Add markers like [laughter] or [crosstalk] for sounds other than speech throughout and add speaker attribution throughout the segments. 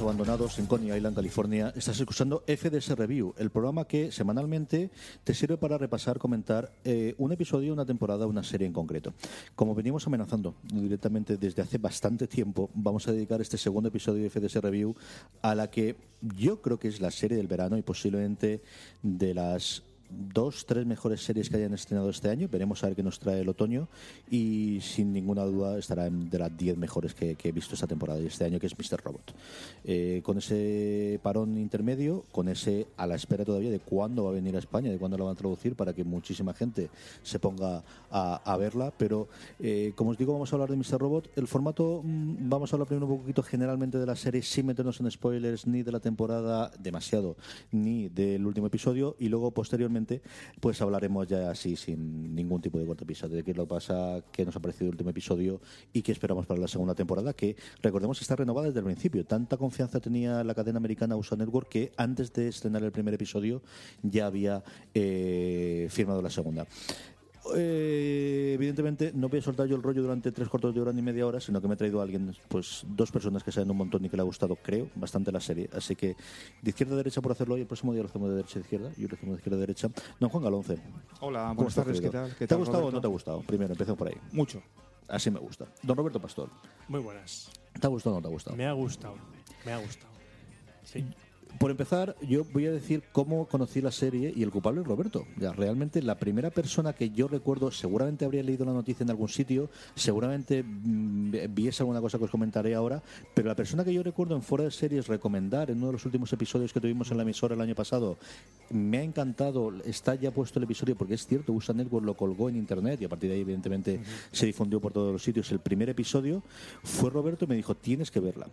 Speaker 1: Abandonados en Coney Island, California, estás escuchando FDS Review, el programa que semanalmente te sirve para repasar, comentar eh, un episodio, una temporada, una serie en concreto. Como venimos amenazando directamente desde hace bastante tiempo, vamos a dedicar este segundo episodio de FDS Review a la que yo creo que es la serie del verano y posiblemente de las dos, tres mejores series que hayan estrenado este año. Veremos a ver qué nos trae el otoño y sin ninguna duda estará de las diez mejores que, he visto esta temporada y este año, que es Mr. Robot. Eh, con ese parón intermedio, con ese a la espera todavía de cuándo va a venir a España, de cuándo lo van a traducir para que muchísima gente se ponga a, a verla. Pero eh, como os digo, vamos a hablar de Mr. Robot. El formato, mm, vamos a hablar primero un poquito generalmente de la serie sin meternos en spoilers ni de la temporada demasiado, ni del último episodio y luego posteriormente pues hablaremos ya así sin ningún tipo de corto de qué lo pasa, qué nos ha parecido el último episodio y qué esperamos para la segunda temporada que recordemos que está renovada desde el principio. Tanta confianza tenía la cadena americana USA Network que antes de estrenar el primer episodio ya había eh, firmado la segunda. Eh, evidentemente no voy a soltar yo el rollo durante tres cuartos de hora ni media hora, sino que me he traído a alguien, pues dos personas que saben un montón y que le ha gustado, creo, bastante la serie. Así que de izquierda a derecha por hacerlo hoy, el próximo día lo hacemos de derecha a izquierda y lo hacemos de izquierda a derecha. Don Juan Galonce.
Speaker 2: Hola,
Speaker 1: ¿Cómo
Speaker 2: buenas
Speaker 1: estás,
Speaker 2: tardes, ¿qué tal? ¿Qué
Speaker 1: ¿Te ha gustado o no te ha gustado? Primero, empecemos por ahí.
Speaker 2: Mucho.
Speaker 1: Así me gusta. Don Roberto Pastor,
Speaker 3: Muy buenas.
Speaker 1: ¿te ha gustado o no te ha gustado?
Speaker 3: Me ha gustado. Me ha gustado. Sí.
Speaker 1: Por empezar, yo voy a decir cómo conocí la serie y el culpable es Roberto. Ya, realmente la primera persona que yo recuerdo, seguramente habría leído la noticia en algún sitio, seguramente mm, viese alguna cosa que os comentaré ahora, pero la persona que yo recuerdo en fuera de series recomendar en uno de los últimos episodios que tuvimos en la emisora el año pasado, me ha encantado, está ya puesto el episodio porque es cierto, USA Network lo colgó en internet y a partir de ahí evidentemente se difundió por todos los sitios. El primer episodio fue Roberto y me dijo, tienes que verla.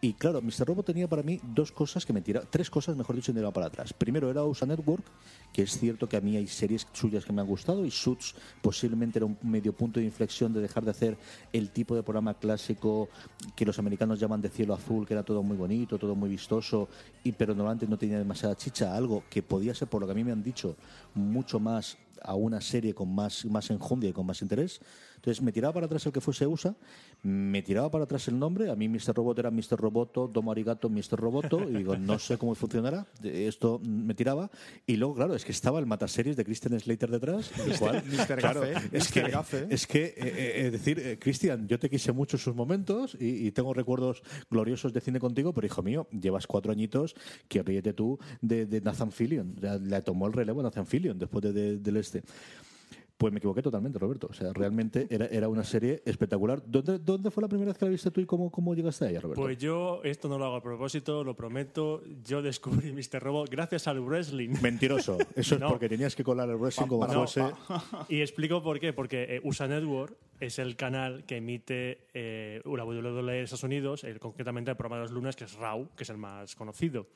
Speaker 1: Y claro, Mr. Robot tenía para mí dos cosas que me tiraban, tres cosas, mejor dicho, me tiraban para atrás. Primero era USA Network, que es cierto que a mí hay series suyas que me han gustado y Suits posiblemente era un medio punto de inflexión de dejar de hacer el tipo de programa clásico que los americanos llaman de cielo azul, que era todo muy bonito, todo muy vistoso, y pero normalmente no tenía demasiada chicha, algo que podía ser, por lo que a mí me han dicho, mucho más a una serie con más, más enjundia y con más interés. Entonces me tiraba para atrás el que fuese USA, me tiraba para atrás el nombre, a mí Mr. Robot era Mr. Roboto, Domo Arigato, Mr. Roboto, y digo, no sé cómo funcionará, esto me tiraba, y luego, claro, es que estaba el mataseries de Christian Slater detrás, el cual,
Speaker 2: Mr.
Speaker 1: claro,
Speaker 2: Gafe,
Speaker 1: es
Speaker 2: Mr.
Speaker 1: que,
Speaker 2: Gafe.
Speaker 1: es que, eh, eh, es decir, eh, Cristian, yo te quise mucho en sus momentos y, y tengo recuerdos gloriosos de cine contigo, pero hijo mío, llevas cuatro añitos que ríete tú de, de Nathan Fillion. Le tomó el relevo a Nathan Fillion después de- de- del este. Pues me equivoqué totalmente, Roberto. O sea, realmente era, era una serie espectacular. ¿Dónde, ¿Dónde fue la primera vez que la viste tú y cómo, cómo llegaste a ella, Roberto?
Speaker 3: Pues yo esto no lo hago a propósito, lo prometo. Yo descubrí [laughs] Mr. Robot gracias al wrestling.
Speaker 1: Mentiroso. [laughs] Eso es porque tenías que colar el wrestling como
Speaker 3: No,
Speaker 1: fuese. [laughs]
Speaker 3: Y explico por qué. Porque eh, USA Network es el canal que emite eh, la WWE de Estados Unidos, concretamente el programa de los lunes, que es Raw, que es el más conocido.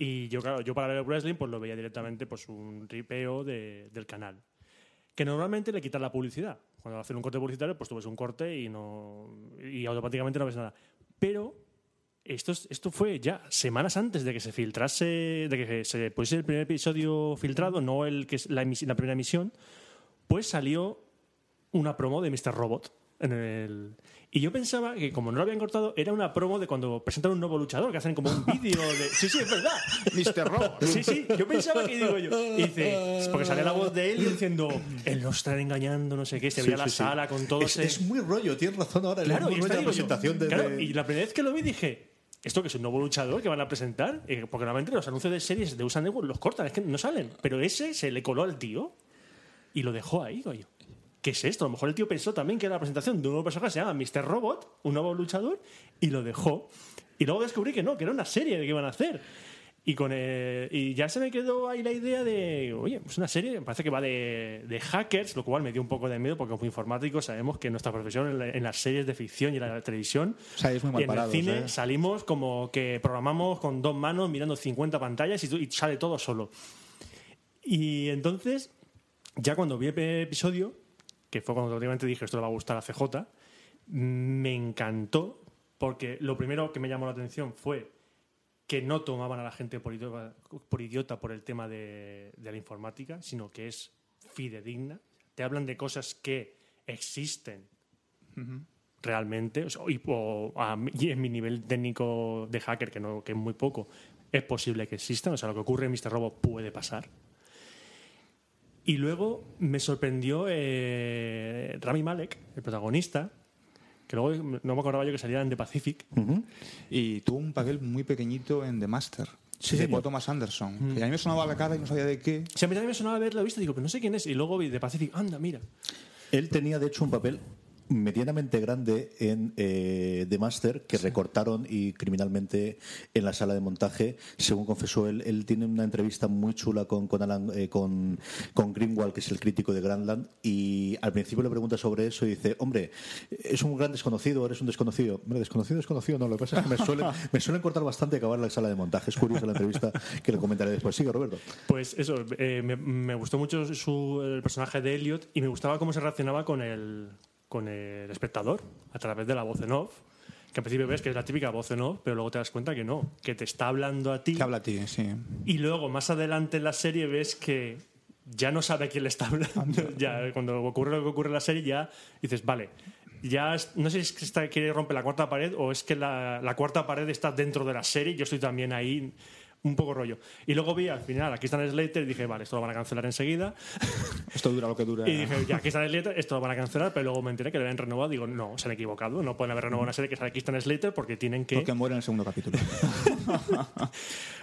Speaker 3: Y yo, claro, yo para ver el wrestling pues lo veía directamente pues un ripeo de- del canal. Que normalmente le quitan la publicidad. Cuando hacen un corte publicitario, pues tú ves un corte y, no, y automáticamente no ves nada. Pero esto, es- esto fue ya semanas antes de que se filtrase, de que se pusiese el primer episodio filtrado, no el que es la, la primera emisión, pues salió una promo de Mr. Robot En el... Y yo pensaba que como no lo habían cortado, era una promo de cuando presentan un nuevo luchador, que hacen como un vídeo de... Sí, sí, es verdad.
Speaker 2: Mr. Robot.
Speaker 3: Sí, sí, yo pensaba que digo yo. Y dice, porque sale la voz de él diciendo, él nos está engañando, no sé qué, se veía
Speaker 1: Sí,
Speaker 3: la
Speaker 1: sí, sí.
Speaker 3: sala con todos.
Speaker 1: Es,
Speaker 3: en-
Speaker 1: es muy rollo, tienes razón ahora.
Speaker 3: Claro,
Speaker 1: es
Speaker 3: y,
Speaker 1: muy
Speaker 3: está,
Speaker 1: rollo la
Speaker 3: digo yo,
Speaker 1: presentación de,
Speaker 3: claro,
Speaker 1: de-
Speaker 3: y la primera vez que lo vi dije, ¿esto que es un nuevo luchador que van a presentar? Eh, porque normalmente los anuncios de series de USA Network los cortan, es que no salen. Pero ese se le coló al tío y lo dejó ahí, yo. ¿Qué es esto? A lo mejor el tío pensó también que era la presentación de un nuevo personaje que se llama Mr. Robot, un nuevo luchador, y lo dejó. Y luego descubrí que no, que era una serie que iban a hacer. Y, con eh, y ya se me quedó ahí la idea de, oye, es una serie, me parece que va de, de hackers, lo cual me dio un poco de miedo porque como informáticos sabemos que nuestra profesión en, la- en las series de ficción y en la televisión
Speaker 2: O sea, es muy mal
Speaker 3: y en
Speaker 2: parados,
Speaker 3: el cine
Speaker 2: ¿eh?
Speaker 3: salimos como que programamos con dos manos mirando 50 pantallas y, y sale todo solo. Y entonces, ya cuando vi el episodio, que fue cuando prácticamente dije esto le va a gustar a CJ, me encantó porque lo primero que me llamó la atención fue que no tomaban a la gente por idiota por, idiota por el tema de, de la informática, sino que es fidedigna. Te hablan de cosas que existen realmente, o sea, y, o a y en mi nivel técnico de hacker, que, no, que es muy poco, es posible que existan, o sea, lo que ocurre en Mr. Robot puede pasar. Y luego me sorprendió eh, Rami Malek, el protagonista, que luego no me acordaba yo que salía en The Pacific.
Speaker 2: Y tuvo un papel muy pequeñito en The Master.
Speaker 1: Sí,
Speaker 2: de. Paul Thomas Anderson. Que a mí me sonaba la cara y no sabía de qué.
Speaker 3: Sea, a mí también me sonaba haberlo visto, digo, pero no sé quién es. Y luego vi The Pacific, anda, mira.
Speaker 1: Él tenía, de hecho, un papel medianamente grande en eh, The Master que recortaron y criminalmente en la sala de montaje. Según confesó él él tiene una entrevista muy chula con con, Alan, eh, con, con Greenwald que es el crítico de Grandland y al principio le pregunta sobre eso y dice hombre es un gran desconocido eres un desconocido hombre desconocido desconocido no lo que pasa es que me suelen, [laughs] me suelen cortar bastante acabar la sala de montaje es curiosa la entrevista que le comentaré después. Sigue Roberto.
Speaker 3: Pues eso, eh, me, me gustó mucho su, el personaje de Elliot y me gustaba cómo se relacionaba con el, con el espectador a través de la voz en off. Que al principio ves que es la típica voz en off, pero luego te das cuenta que no, que te está hablando a ti.
Speaker 2: Que habla a ti, sí.
Speaker 3: Y luego, más adelante en la serie, ves que ya no sabe a quién le está hablando. [laughs] ya, cuando ocurre lo que ocurre en la serie, ya dices, vale. Ya no sé si es que está, quiere romper la cuarta pared o es que la, la cuarta pared está dentro de la serie. Yo estoy también ahí, un poco rollo. Y luego vi al final, aquí están Slater y dije, vale, esto lo van a cancelar enseguida. [laughs]
Speaker 2: Esto dura lo que dura.
Speaker 3: Y dije, ya, aquí están Slater, esto lo van a cancelar. Pero luego me enteré que lo habían renovado. Digo, no, se han equivocado. No pueden haber renovado una serie que sale aquí están Slater porque tienen que.
Speaker 2: Porque muere en el segundo capítulo. [laughs]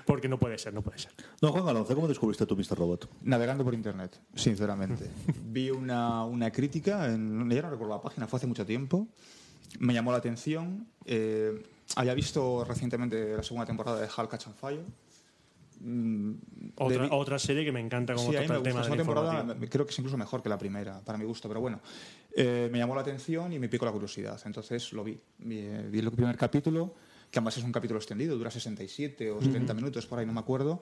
Speaker 3: Porque no puede ser, no puede ser.
Speaker 1: no Juan Alonso ¿cómo descubriste tú Mr. Robot?
Speaker 2: Navegando por internet, sinceramente. [laughs] Vi una, una crítica, en, ya no recuerdo la página, fue hace mucho tiempo. Me llamó la atención. eh, había visto recientemente la segunda temporada de Hulk Catch on Fire. Mm,
Speaker 3: Otra,
Speaker 2: debí-
Speaker 3: otra serie que me encanta como
Speaker 2: Sí,
Speaker 3: trata el tema de
Speaker 2: temporada creo que es incluso mejor que la primera, para mi gusto, pero bueno. Eh, me llamó la atención y me picó la curiosidad. Entonces lo vi. Vi, eh, vi el primer capítulo, que además es un capítulo extendido, dura 67 o 70 minutos, por ahí no me acuerdo.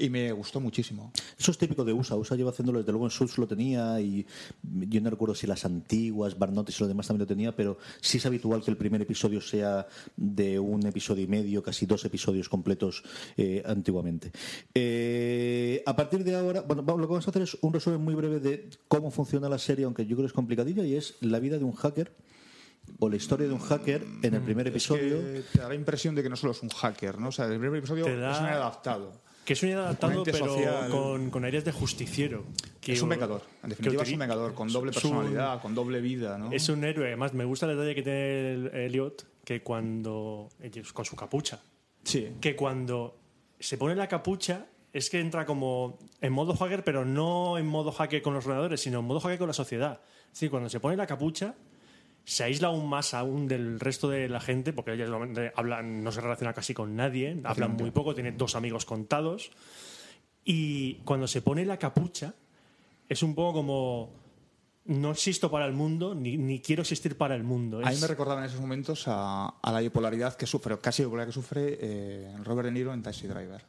Speaker 2: Y me gustó muchísimo.
Speaker 1: Eso es típico de USA. USA lleva haciéndolo desde luego en Suits lo tenía y yo no recuerdo si las antiguas, Barnotis y lo demás también lo tenía, pero sí es habitual que el primer episodio sea de un episodio y medio, casi dos episodios completos eh, antiguamente. Eh, a partir de ahora, bueno, vamos- lo que vamos a hacer es un resumen muy breve de cómo funciona la serie, aunque yo creo que es complicadilla, y es la vida de un hacker o la historia de un hacker en el primer episodio.
Speaker 2: Que te da la impresión de que no solo es un hacker, ¿no? O sea, el primer episodio
Speaker 3: da-
Speaker 2: es un adaptado.
Speaker 3: Que es un adaptado,
Speaker 2: Componente
Speaker 3: pero
Speaker 2: social.
Speaker 3: con, con aires de justiciero. Que
Speaker 2: es un vengador. En definitiva, es un vengador con doble
Speaker 3: es un-
Speaker 2: personalidad, con doble vida, ¿no?
Speaker 3: Es un héroe. Además, me gusta el detalle que tiene el- Elliot, que cuando. con su capucha.
Speaker 2: Sí.
Speaker 3: Que cuando se pone la capucha. Es que entra como en modo hacker, pero no en modo hacker con los ordenadores, sino en modo hacker con la sociedad. Decir, cuando se pone la capucha, se aísla aún más aún del resto de la gente, porque ella normalmente hablan, no se relaciona casi con nadie, hablan muy poco, tiene dos amigos contados. Y cuando se pone la capucha, es un poco como no existo para el mundo, ni, ni quiero existir para el mundo.
Speaker 2: A mí
Speaker 3: Es-
Speaker 2: me recordaba en esos momentos a, a la bipolaridad que sufre, casi bipolaridad que sufre eh, Robert De Niro en Taxi Driver.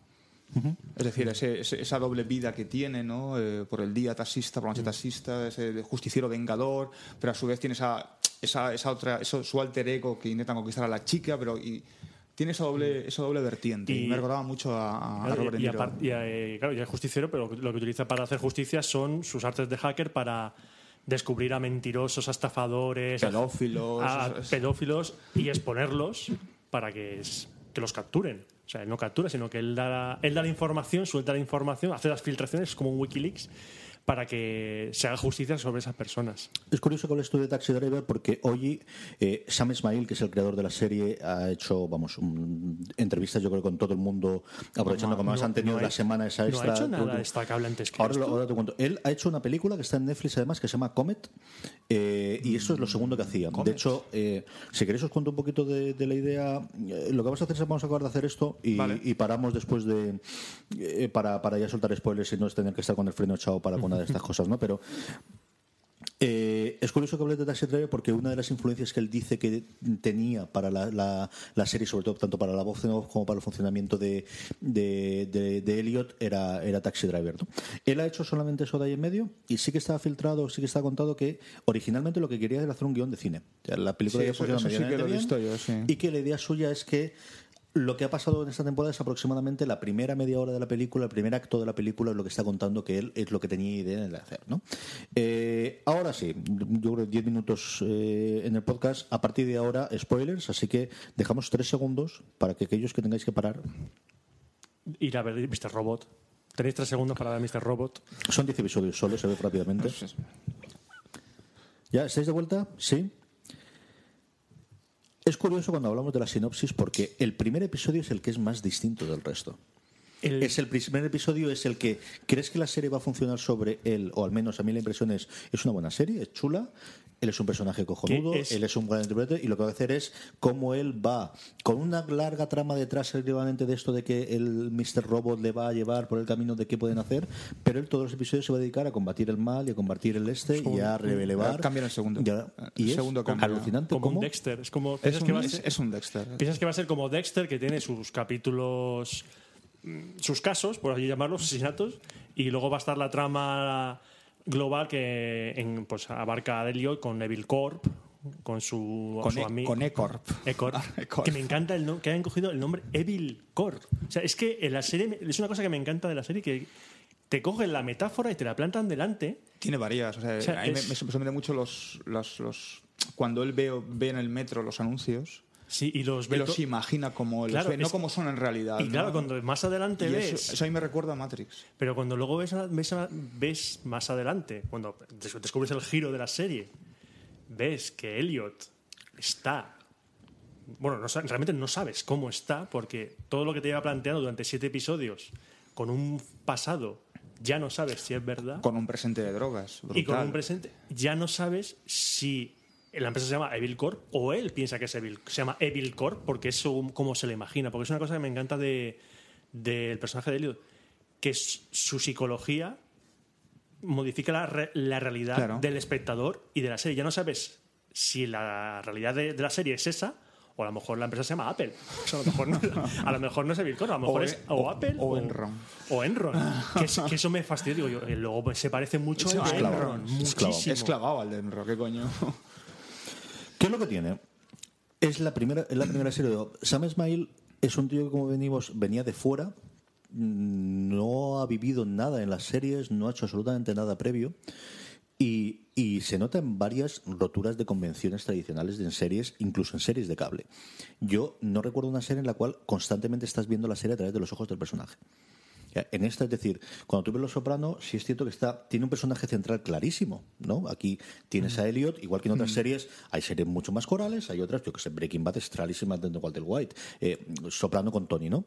Speaker 2: Es decir, ese- ese- esa doble vida que tiene, ¿no? Eh, por el día taxista, por la noche taxista, ese justiciero vengador, pero a su vez tiene esa, esa, esa otra, eso, su alter ego que intenta conquistar a la chica, pero y tiene esa doble, esa doble vertiente. Y,
Speaker 3: Y-
Speaker 2: me recordaba mucho a, a
Speaker 3: Claro,
Speaker 2: Robert
Speaker 3: y, y eh, claro, y es justiciero, pero lo que utiliza para hacer justicia son sus artes de hacker para descubrir a mentirosos, a estafadores,
Speaker 2: Pedófilos,
Speaker 3: a
Speaker 2: es- es-
Speaker 3: pedófilos y exponerlos para que, es- que los capturen. O sea, él no captura, sino que él da, él da la información, suelta la información, hace las filtraciones como un Wikileaks para que se haga justicia sobre esas personas.
Speaker 1: Es curioso que hables tú de Taxi Driver porque hoy eh, Sam Esmail, que es el creador de la serie, ha hecho, vamos, un- entrevistas yo creo con todo el mundo, aprovechando como más
Speaker 3: No-
Speaker 1: han tenido
Speaker 3: no
Speaker 1: la
Speaker 3: hecho-
Speaker 1: semana esa
Speaker 3: No
Speaker 1: extra.
Speaker 3: ha hecho nada destacable antes que
Speaker 1: Ahora,
Speaker 3: esto.
Speaker 1: lo- ahora te cuento. Él ha hecho una película que está en Netflix además que se llama Comet eh, y eso es lo segundo que hacía. De hecho, eh, si queréis os cuento un poquito de, de la idea. Eh, lo que vamos a hacer es vamos a acabar de hacer esto y,
Speaker 2: Vale.
Speaker 1: y paramos después de eh, para, para ya soltar spoilers y no es tener que estar con el freno echado para una de estas cosas, ¿no? Pero eh, es curioso que hables de Taxi Driver porque una de las influencias que él dice que tenía para la, la- la serie, sobre todo tanto para la voz como para el funcionamiento de, de, de- de Elliot, era, era Taxi Driver. ¿no? Él ha hecho solamente eso de ahí en medio y sí que está filtrado, sí que está contado que originalmente lo que quería era hacer un guion de cine. O sea, la película
Speaker 2: Sí,
Speaker 1: ya
Speaker 2: eso- eso sí que lo
Speaker 1: bien
Speaker 2: visto yo, sí.
Speaker 1: y que la idea suya es que lo que ha pasado en esta temporada es aproximadamente la primera media hora de la película, el primer acto de la película es lo que está contando que él es lo que tenía idea de hacer. ¿no? Eh, ahora sí, yo creo 10 minutos eh, en el podcast. A partir de ahora, spoilers, así que dejamos 3 segundos para que aquellos que tengáis que parar.
Speaker 3: Ir a ver Mr. Robot. Tenéis tres segundos para ver Mr. Robot.
Speaker 1: Son 10 episodios solo, se ve rápidamente. [laughs] ¿Ya estáis de vuelta? Sí. Es curioso cuando hablamos de la sinopsis porque el primer episodio es el que es más distinto del resto.
Speaker 3: El-
Speaker 1: Es el primer episodio es el que crees que la serie va a funcionar sobre él, o al menos a mí la impresión es, es una buena serie, es chula, él es un personaje cojonudo,
Speaker 3: es-
Speaker 1: él es un gran intérprete, y lo que va a hacer es cómo él va, con una larga trama detrás efectivamente de esto de que el Mr. Robot le va a llevar por el camino de qué pueden hacer, pero él todos los episodios se va a dedicar a combatir el mal y a combatir el este y a relevar.
Speaker 2: Cambia el segundo.
Speaker 1: Y, a- y
Speaker 2: El
Speaker 1: es
Speaker 2: segundo cambia.
Speaker 1: alucinante
Speaker 3: como
Speaker 1: cómo
Speaker 3: un Dexter. Es como
Speaker 2: Es un,
Speaker 3: que va a
Speaker 2: es-
Speaker 3: ser,
Speaker 2: es un Dexter.
Speaker 3: piensas que va a ser como Dexter, que tiene sus capítulos, mm, sus casos, por así llamarlos, asesinatos, y luego va a estar la trama global que en, pues, abarca a Elliot con Evil Corp, con su,
Speaker 2: Con,
Speaker 3: su
Speaker 2: e, con E-Corp. [laughs]
Speaker 3: E-Corp,
Speaker 2: E-Corp.
Speaker 3: que me encanta el no- que hayan cogido el nombre Evil Corp. O sea, es que en la serie me- es una cosa que me encanta de la serie que te cogen la metáfora y te la plantan delante.
Speaker 2: Tiene varias. O sea,
Speaker 3: O sea,
Speaker 2: a mí me-
Speaker 3: es-
Speaker 2: me, sorprende mucho los, los, los- Cuando él ve, ve en el metro los anuncios,
Speaker 3: Sí, y los
Speaker 2: y los imagina como los no como son en realidad.
Speaker 3: Y claro, cuando más adelante
Speaker 2: Y
Speaker 3: ves.
Speaker 2: eso, eso a mí me recuerda a Matrix.
Speaker 3: Pero cuando luego ves, ves, ves más adelante, cuando des- descubres el giro de la serie, ves que Elliot está. Bueno, no realmente no sabes cómo está, porque todo lo que te lleva planteando durante siete episodios, con un pasado, ya no sabes si es verdad.
Speaker 2: Con un presente de drogas.
Speaker 3: y con
Speaker 2: brutal.
Speaker 3: un presente, ya no sabes si la empresa se llama Evil Corp o él piensa que es Evil, se llama Evil Corp porque es cómo se le imagina. Porque es una cosa que me encanta de- del personaje de Elliot, que es su psicología modifica la, la realidad
Speaker 2: Claro.
Speaker 3: del espectador y de la serie. Ya no sabes si la realidad de, de la serie es esa o a lo mejor la empresa se llama Apple. O sea, a, lo mejor no, [laughs] a lo mejor no es Evil Corp, a lo mejor
Speaker 2: O
Speaker 3: es
Speaker 2: e-
Speaker 3: o,
Speaker 2: o-
Speaker 3: Apple
Speaker 2: o Enron.
Speaker 3: O Enron. que, es- que eso me fastidia. Digo yo, el logo se parece mucho de
Speaker 1: Esclavo.
Speaker 3: Enron. Muchísimo.
Speaker 2: Es clavado al Denro, ¿qué coño?
Speaker 1: ¿Qué es lo que tiene? Es la primera, es la primera serie de Sam Esmail es un tío que como venimos venía de fuera, mm, no ha vivido nada en las series, no ha hecho absolutamente nada previo y, y se nota en varias roturas de convenciones tradicionales en series, incluso en series de cable. Yo no recuerdo una serie en la cual constantemente estás viendo la serie a través de los ojos del personaje. En esta, es decir, cuando tú ves Los Soprano, sí es cierto que está tiene un personaje central clarísimo, ¿no? Aquí tienes a Elliot, igual que en otras series, hay series mucho más corales, hay otras, yo que sé, Breaking Bad es clarísima de Walter White, eh, Soprano con Tony, ¿no?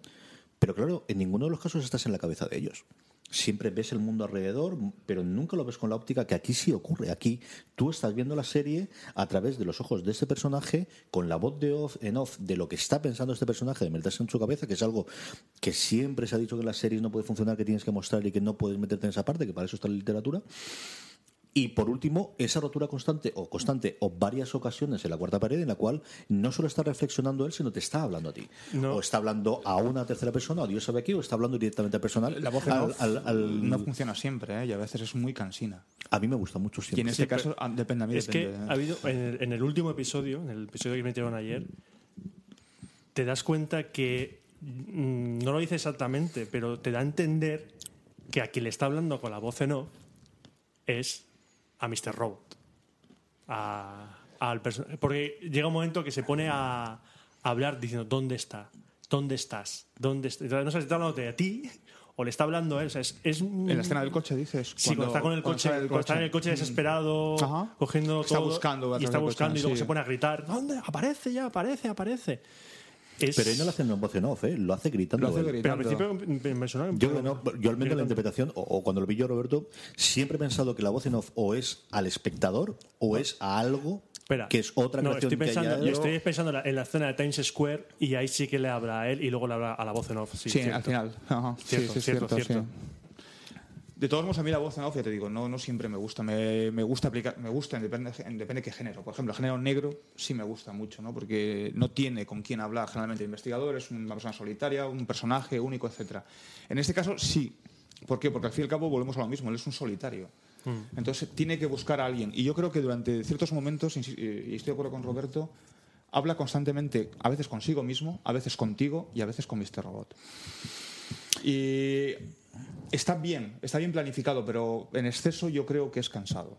Speaker 1: Pero claro, en ninguno de los casos estás en la cabeza de ellos. Siempre ves el mundo alrededor, pero nunca lo ves con la óptica que aquí sí ocurre. Aquí tú estás viendo la serie a través de los ojos de este personaje, con la voz de off, en off de lo que está pensando este personaje, de meterse en su cabeza, que es algo que siempre se ha dicho que las series no puede funcionar, que tienes que mostrar y que no puedes meterte en esa parte, que para eso está la literatura. Y por último, esa rotura constante o constante o varias ocasiones en la cuarta pared en la cual no solo está reflexionando él, sino te está hablando a ti.
Speaker 3: No.
Speaker 1: O está hablando a una tercera persona, o Dios sabe aquí, o está hablando directamente al personal.
Speaker 2: La voz
Speaker 1: al- al- al-
Speaker 2: no funciona siempre, ¿eh? y a veces es muy cansina.
Speaker 1: A mí me gusta mucho
Speaker 2: Y en
Speaker 1: siempre.
Speaker 2: este
Speaker 3: Sí,
Speaker 2: caso ah, depende a mí.
Speaker 3: Es que
Speaker 2: depende, ¿eh?
Speaker 3: ha habido, en el, en el último episodio, en el episodio que metieron ayer, te das cuenta que mm, no lo dice exactamente, pero te da a entender que a quien le está hablando con la voz en off es a Mr. Robot. A- al porque llega un momento que se pone a, a hablar diciendo, ¿dónde está? ¿Dónde estás? ¿Dónde est-?" No sé si está hablando de ti o le está hablando a él. O sea, es, es
Speaker 2: En la escena del coche, dices.
Speaker 3: Sí, cuando, está con el coche, está en el coche desesperado,
Speaker 2: Ajá.
Speaker 3: cogiendo
Speaker 2: Está
Speaker 3: todo,
Speaker 2: buscando
Speaker 3: y está buscando
Speaker 2: coche,
Speaker 3: y luego
Speaker 2: sí.
Speaker 3: se pone a gritar, ¿dónde? Aparece ya, aparece, aparece. Es-
Speaker 1: Pero él no lo hace en voz en off, ¿eh? lo hace gritando.
Speaker 2: Lo hace
Speaker 1: él.
Speaker 3: pero al
Speaker 2: gritando.
Speaker 3: principio me, sonaba
Speaker 1: Yo,
Speaker 3: poco-
Speaker 1: no, yo al menos la interpretación, o, o cuando lo vi yo, Roberto, siempre he pensado que la voz en off o es al espectador o es a algo
Speaker 3: Espera.
Speaker 1: que es otra
Speaker 3: no,
Speaker 1: creación
Speaker 3: estoy pensando,
Speaker 1: que haya...
Speaker 3: estoy pensando en la, en escena de Times Square y ahí sí que le habla a él y luego le habla a la voz en off. Sí,
Speaker 2: Sí, al final. Ajá. Sí,
Speaker 3: Cierto,
Speaker 2: sí, es
Speaker 3: cierto,
Speaker 2: cierto,
Speaker 3: cierto.
Speaker 2: De todos modos, a mí la voz en off, ya te digo, no, no siempre me gusta. Me, me gusta aplicar, me gusta, en depende, en depende de qué género. Por ejemplo, el género negro sí me gusta mucho, ¿no? Porque no tiene con quién hablar. Generalmente el investigador es una persona solitaria, un personaje único, etcétera. En este caso, sí. ¿Por qué? Porque al fin y al cabo volvemos a lo mismo. Él es un solitario.
Speaker 3: Mm.
Speaker 2: Entonces tiene que buscar a alguien. Y yo creo que durante ciertos momentos, eh, y estoy de acuerdo con Roberto, habla constantemente, a veces consigo mismo, a veces contigo y a veces con Mr. Robot. Y está bien, está bien planificado, pero en exceso yo creo que es cansado.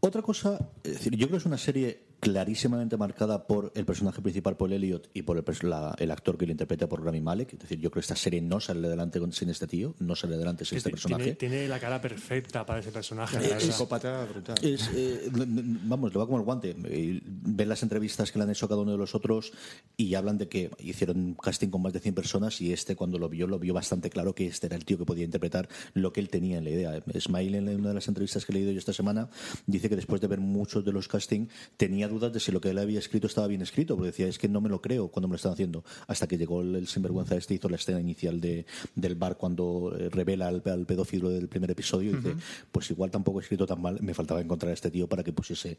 Speaker 1: Otra cosa, es decir, yo creo que es una serie clarísimamente marcada por el personaje principal, Paul Elliot, y por el, la- el actor que lo interpreta por Rami Malek. Es decir, yo creo que esta serie no sale adelante sin este tío, no sale adelante sin este personaje.
Speaker 3: Tiene, la cara perfecta para ese personaje. la
Speaker 2: Es psicópata brutal.
Speaker 1: Es, eh, vamos, le va como el guante. Eh, Ven las entrevistas que le han hecho a cada uno de los otros y hablan de que hicieron un casting con más de 100 personas y este cuando lo vio, lo vio bastante claro que este era el tío que podía interpretar lo que él tenía en la idea. Smile, en una de las entrevistas que he leído yo esta semana, dice que después de ver muchos de los casting tenía dudas de si lo que él había escrito estaba bien escrito, porque decía, es que no me lo creo cuando me lo están haciendo. Hasta que llegó el, el sinvergüenza este, hizo la escena inicial de, del bar cuando eh, revela al, al pedófilo del primer episodio y dice, pues igual tampoco he escrito tan mal, me faltaba encontrar a este tío para que pusiese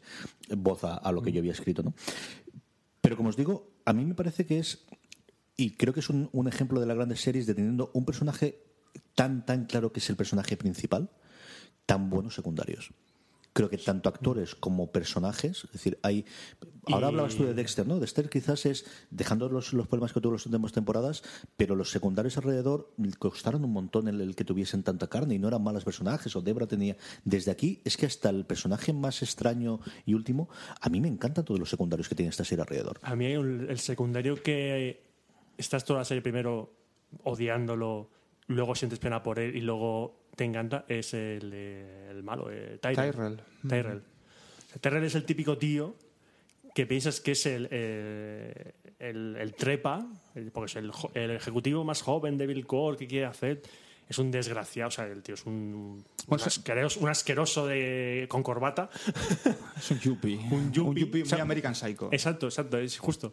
Speaker 1: voz a, a lo que yo había escrito, ¿no? Pero como os digo, a mí me parece que es, y creo que es un, un ejemplo de las grandes series de teniendo un personaje tan, tan claro que es el personaje principal, tan buenos secundarios. Creo que tanto actores como personajes, es decir, hay. Ahora
Speaker 3: Y-
Speaker 1: hablabas tú de Dexter, ¿no? Dexter quizás es dejando los, los problemas que tuvo las últimas temporadas, pero los secundarios alrededor costaron un montón el, el que tuviesen tanta carne y no eran malos personajes. O Debra tenía. Desde aquí es que hasta el personaje más extraño y último, a mí me encantan todos los secundarios que tiene esta serie alrededor.
Speaker 3: A mí hay un- el secundario que estás toda la serie primero odiándolo, luego sientes pena por él y luego te encanta, es el, eh, el malo, eh, Tyrell.
Speaker 2: Tyrell.
Speaker 3: Tyrell. Sea, Tyrell es el típico tío que piensas que es el, eh, el, el trepa, el- porque es el, el ejecutivo más joven de Bill Core que quiere hacer. Es un desgraciado, o sea, el tío es un, un,
Speaker 2: Bueno,
Speaker 3: asqueroso, un asqueroso de, con corbata.
Speaker 2: Es un yuppie. [laughs]
Speaker 3: Un yuppie.
Speaker 2: muy
Speaker 3: O sea,
Speaker 2: American Psycho.
Speaker 3: Exacto, exacto, es justo.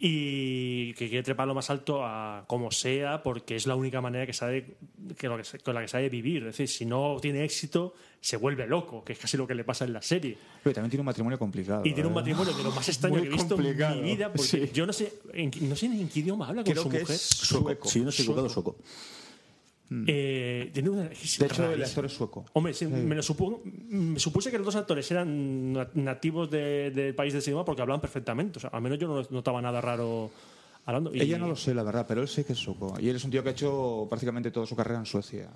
Speaker 3: Y que quiere trepar lo más alto a como sea, porque es la única manera que sabe, que lo que se- con la que sabe vivir. Es decir, si no tiene éxito, se vuelve loco, que es casi lo que le pasa en la serie.
Speaker 2: Pero también tiene un matrimonio complicado.
Speaker 3: Y tiene un
Speaker 2: ¿eh?
Speaker 3: matrimonio de lo más extraño
Speaker 2: Muy
Speaker 3: que he visto
Speaker 2: complicado.
Speaker 3: en mi vida, porque
Speaker 2: Sí.
Speaker 3: yo no sé, en, no sé ni en qué idioma habla con
Speaker 2: Creo
Speaker 3: su
Speaker 2: que
Speaker 3: mujer.
Speaker 2: es sueco.
Speaker 1: Si no estoy equivocado, sueco.
Speaker 3: Eh, tiene una, es
Speaker 2: De hecho, el actor es sueco.
Speaker 3: Hombre, sí, me, lo supo- me supuse que los dos actores eran na- nativos de- del país de idioma porque hablaban perfectamente. O sea, al menos yo no notaba nada raro hablando. Y-
Speaker 2: Ella no lo sé, la verdad, pero él sé que es sueco. Y él es un tío que ha hecho prácticamente toda su carrera en Suecia.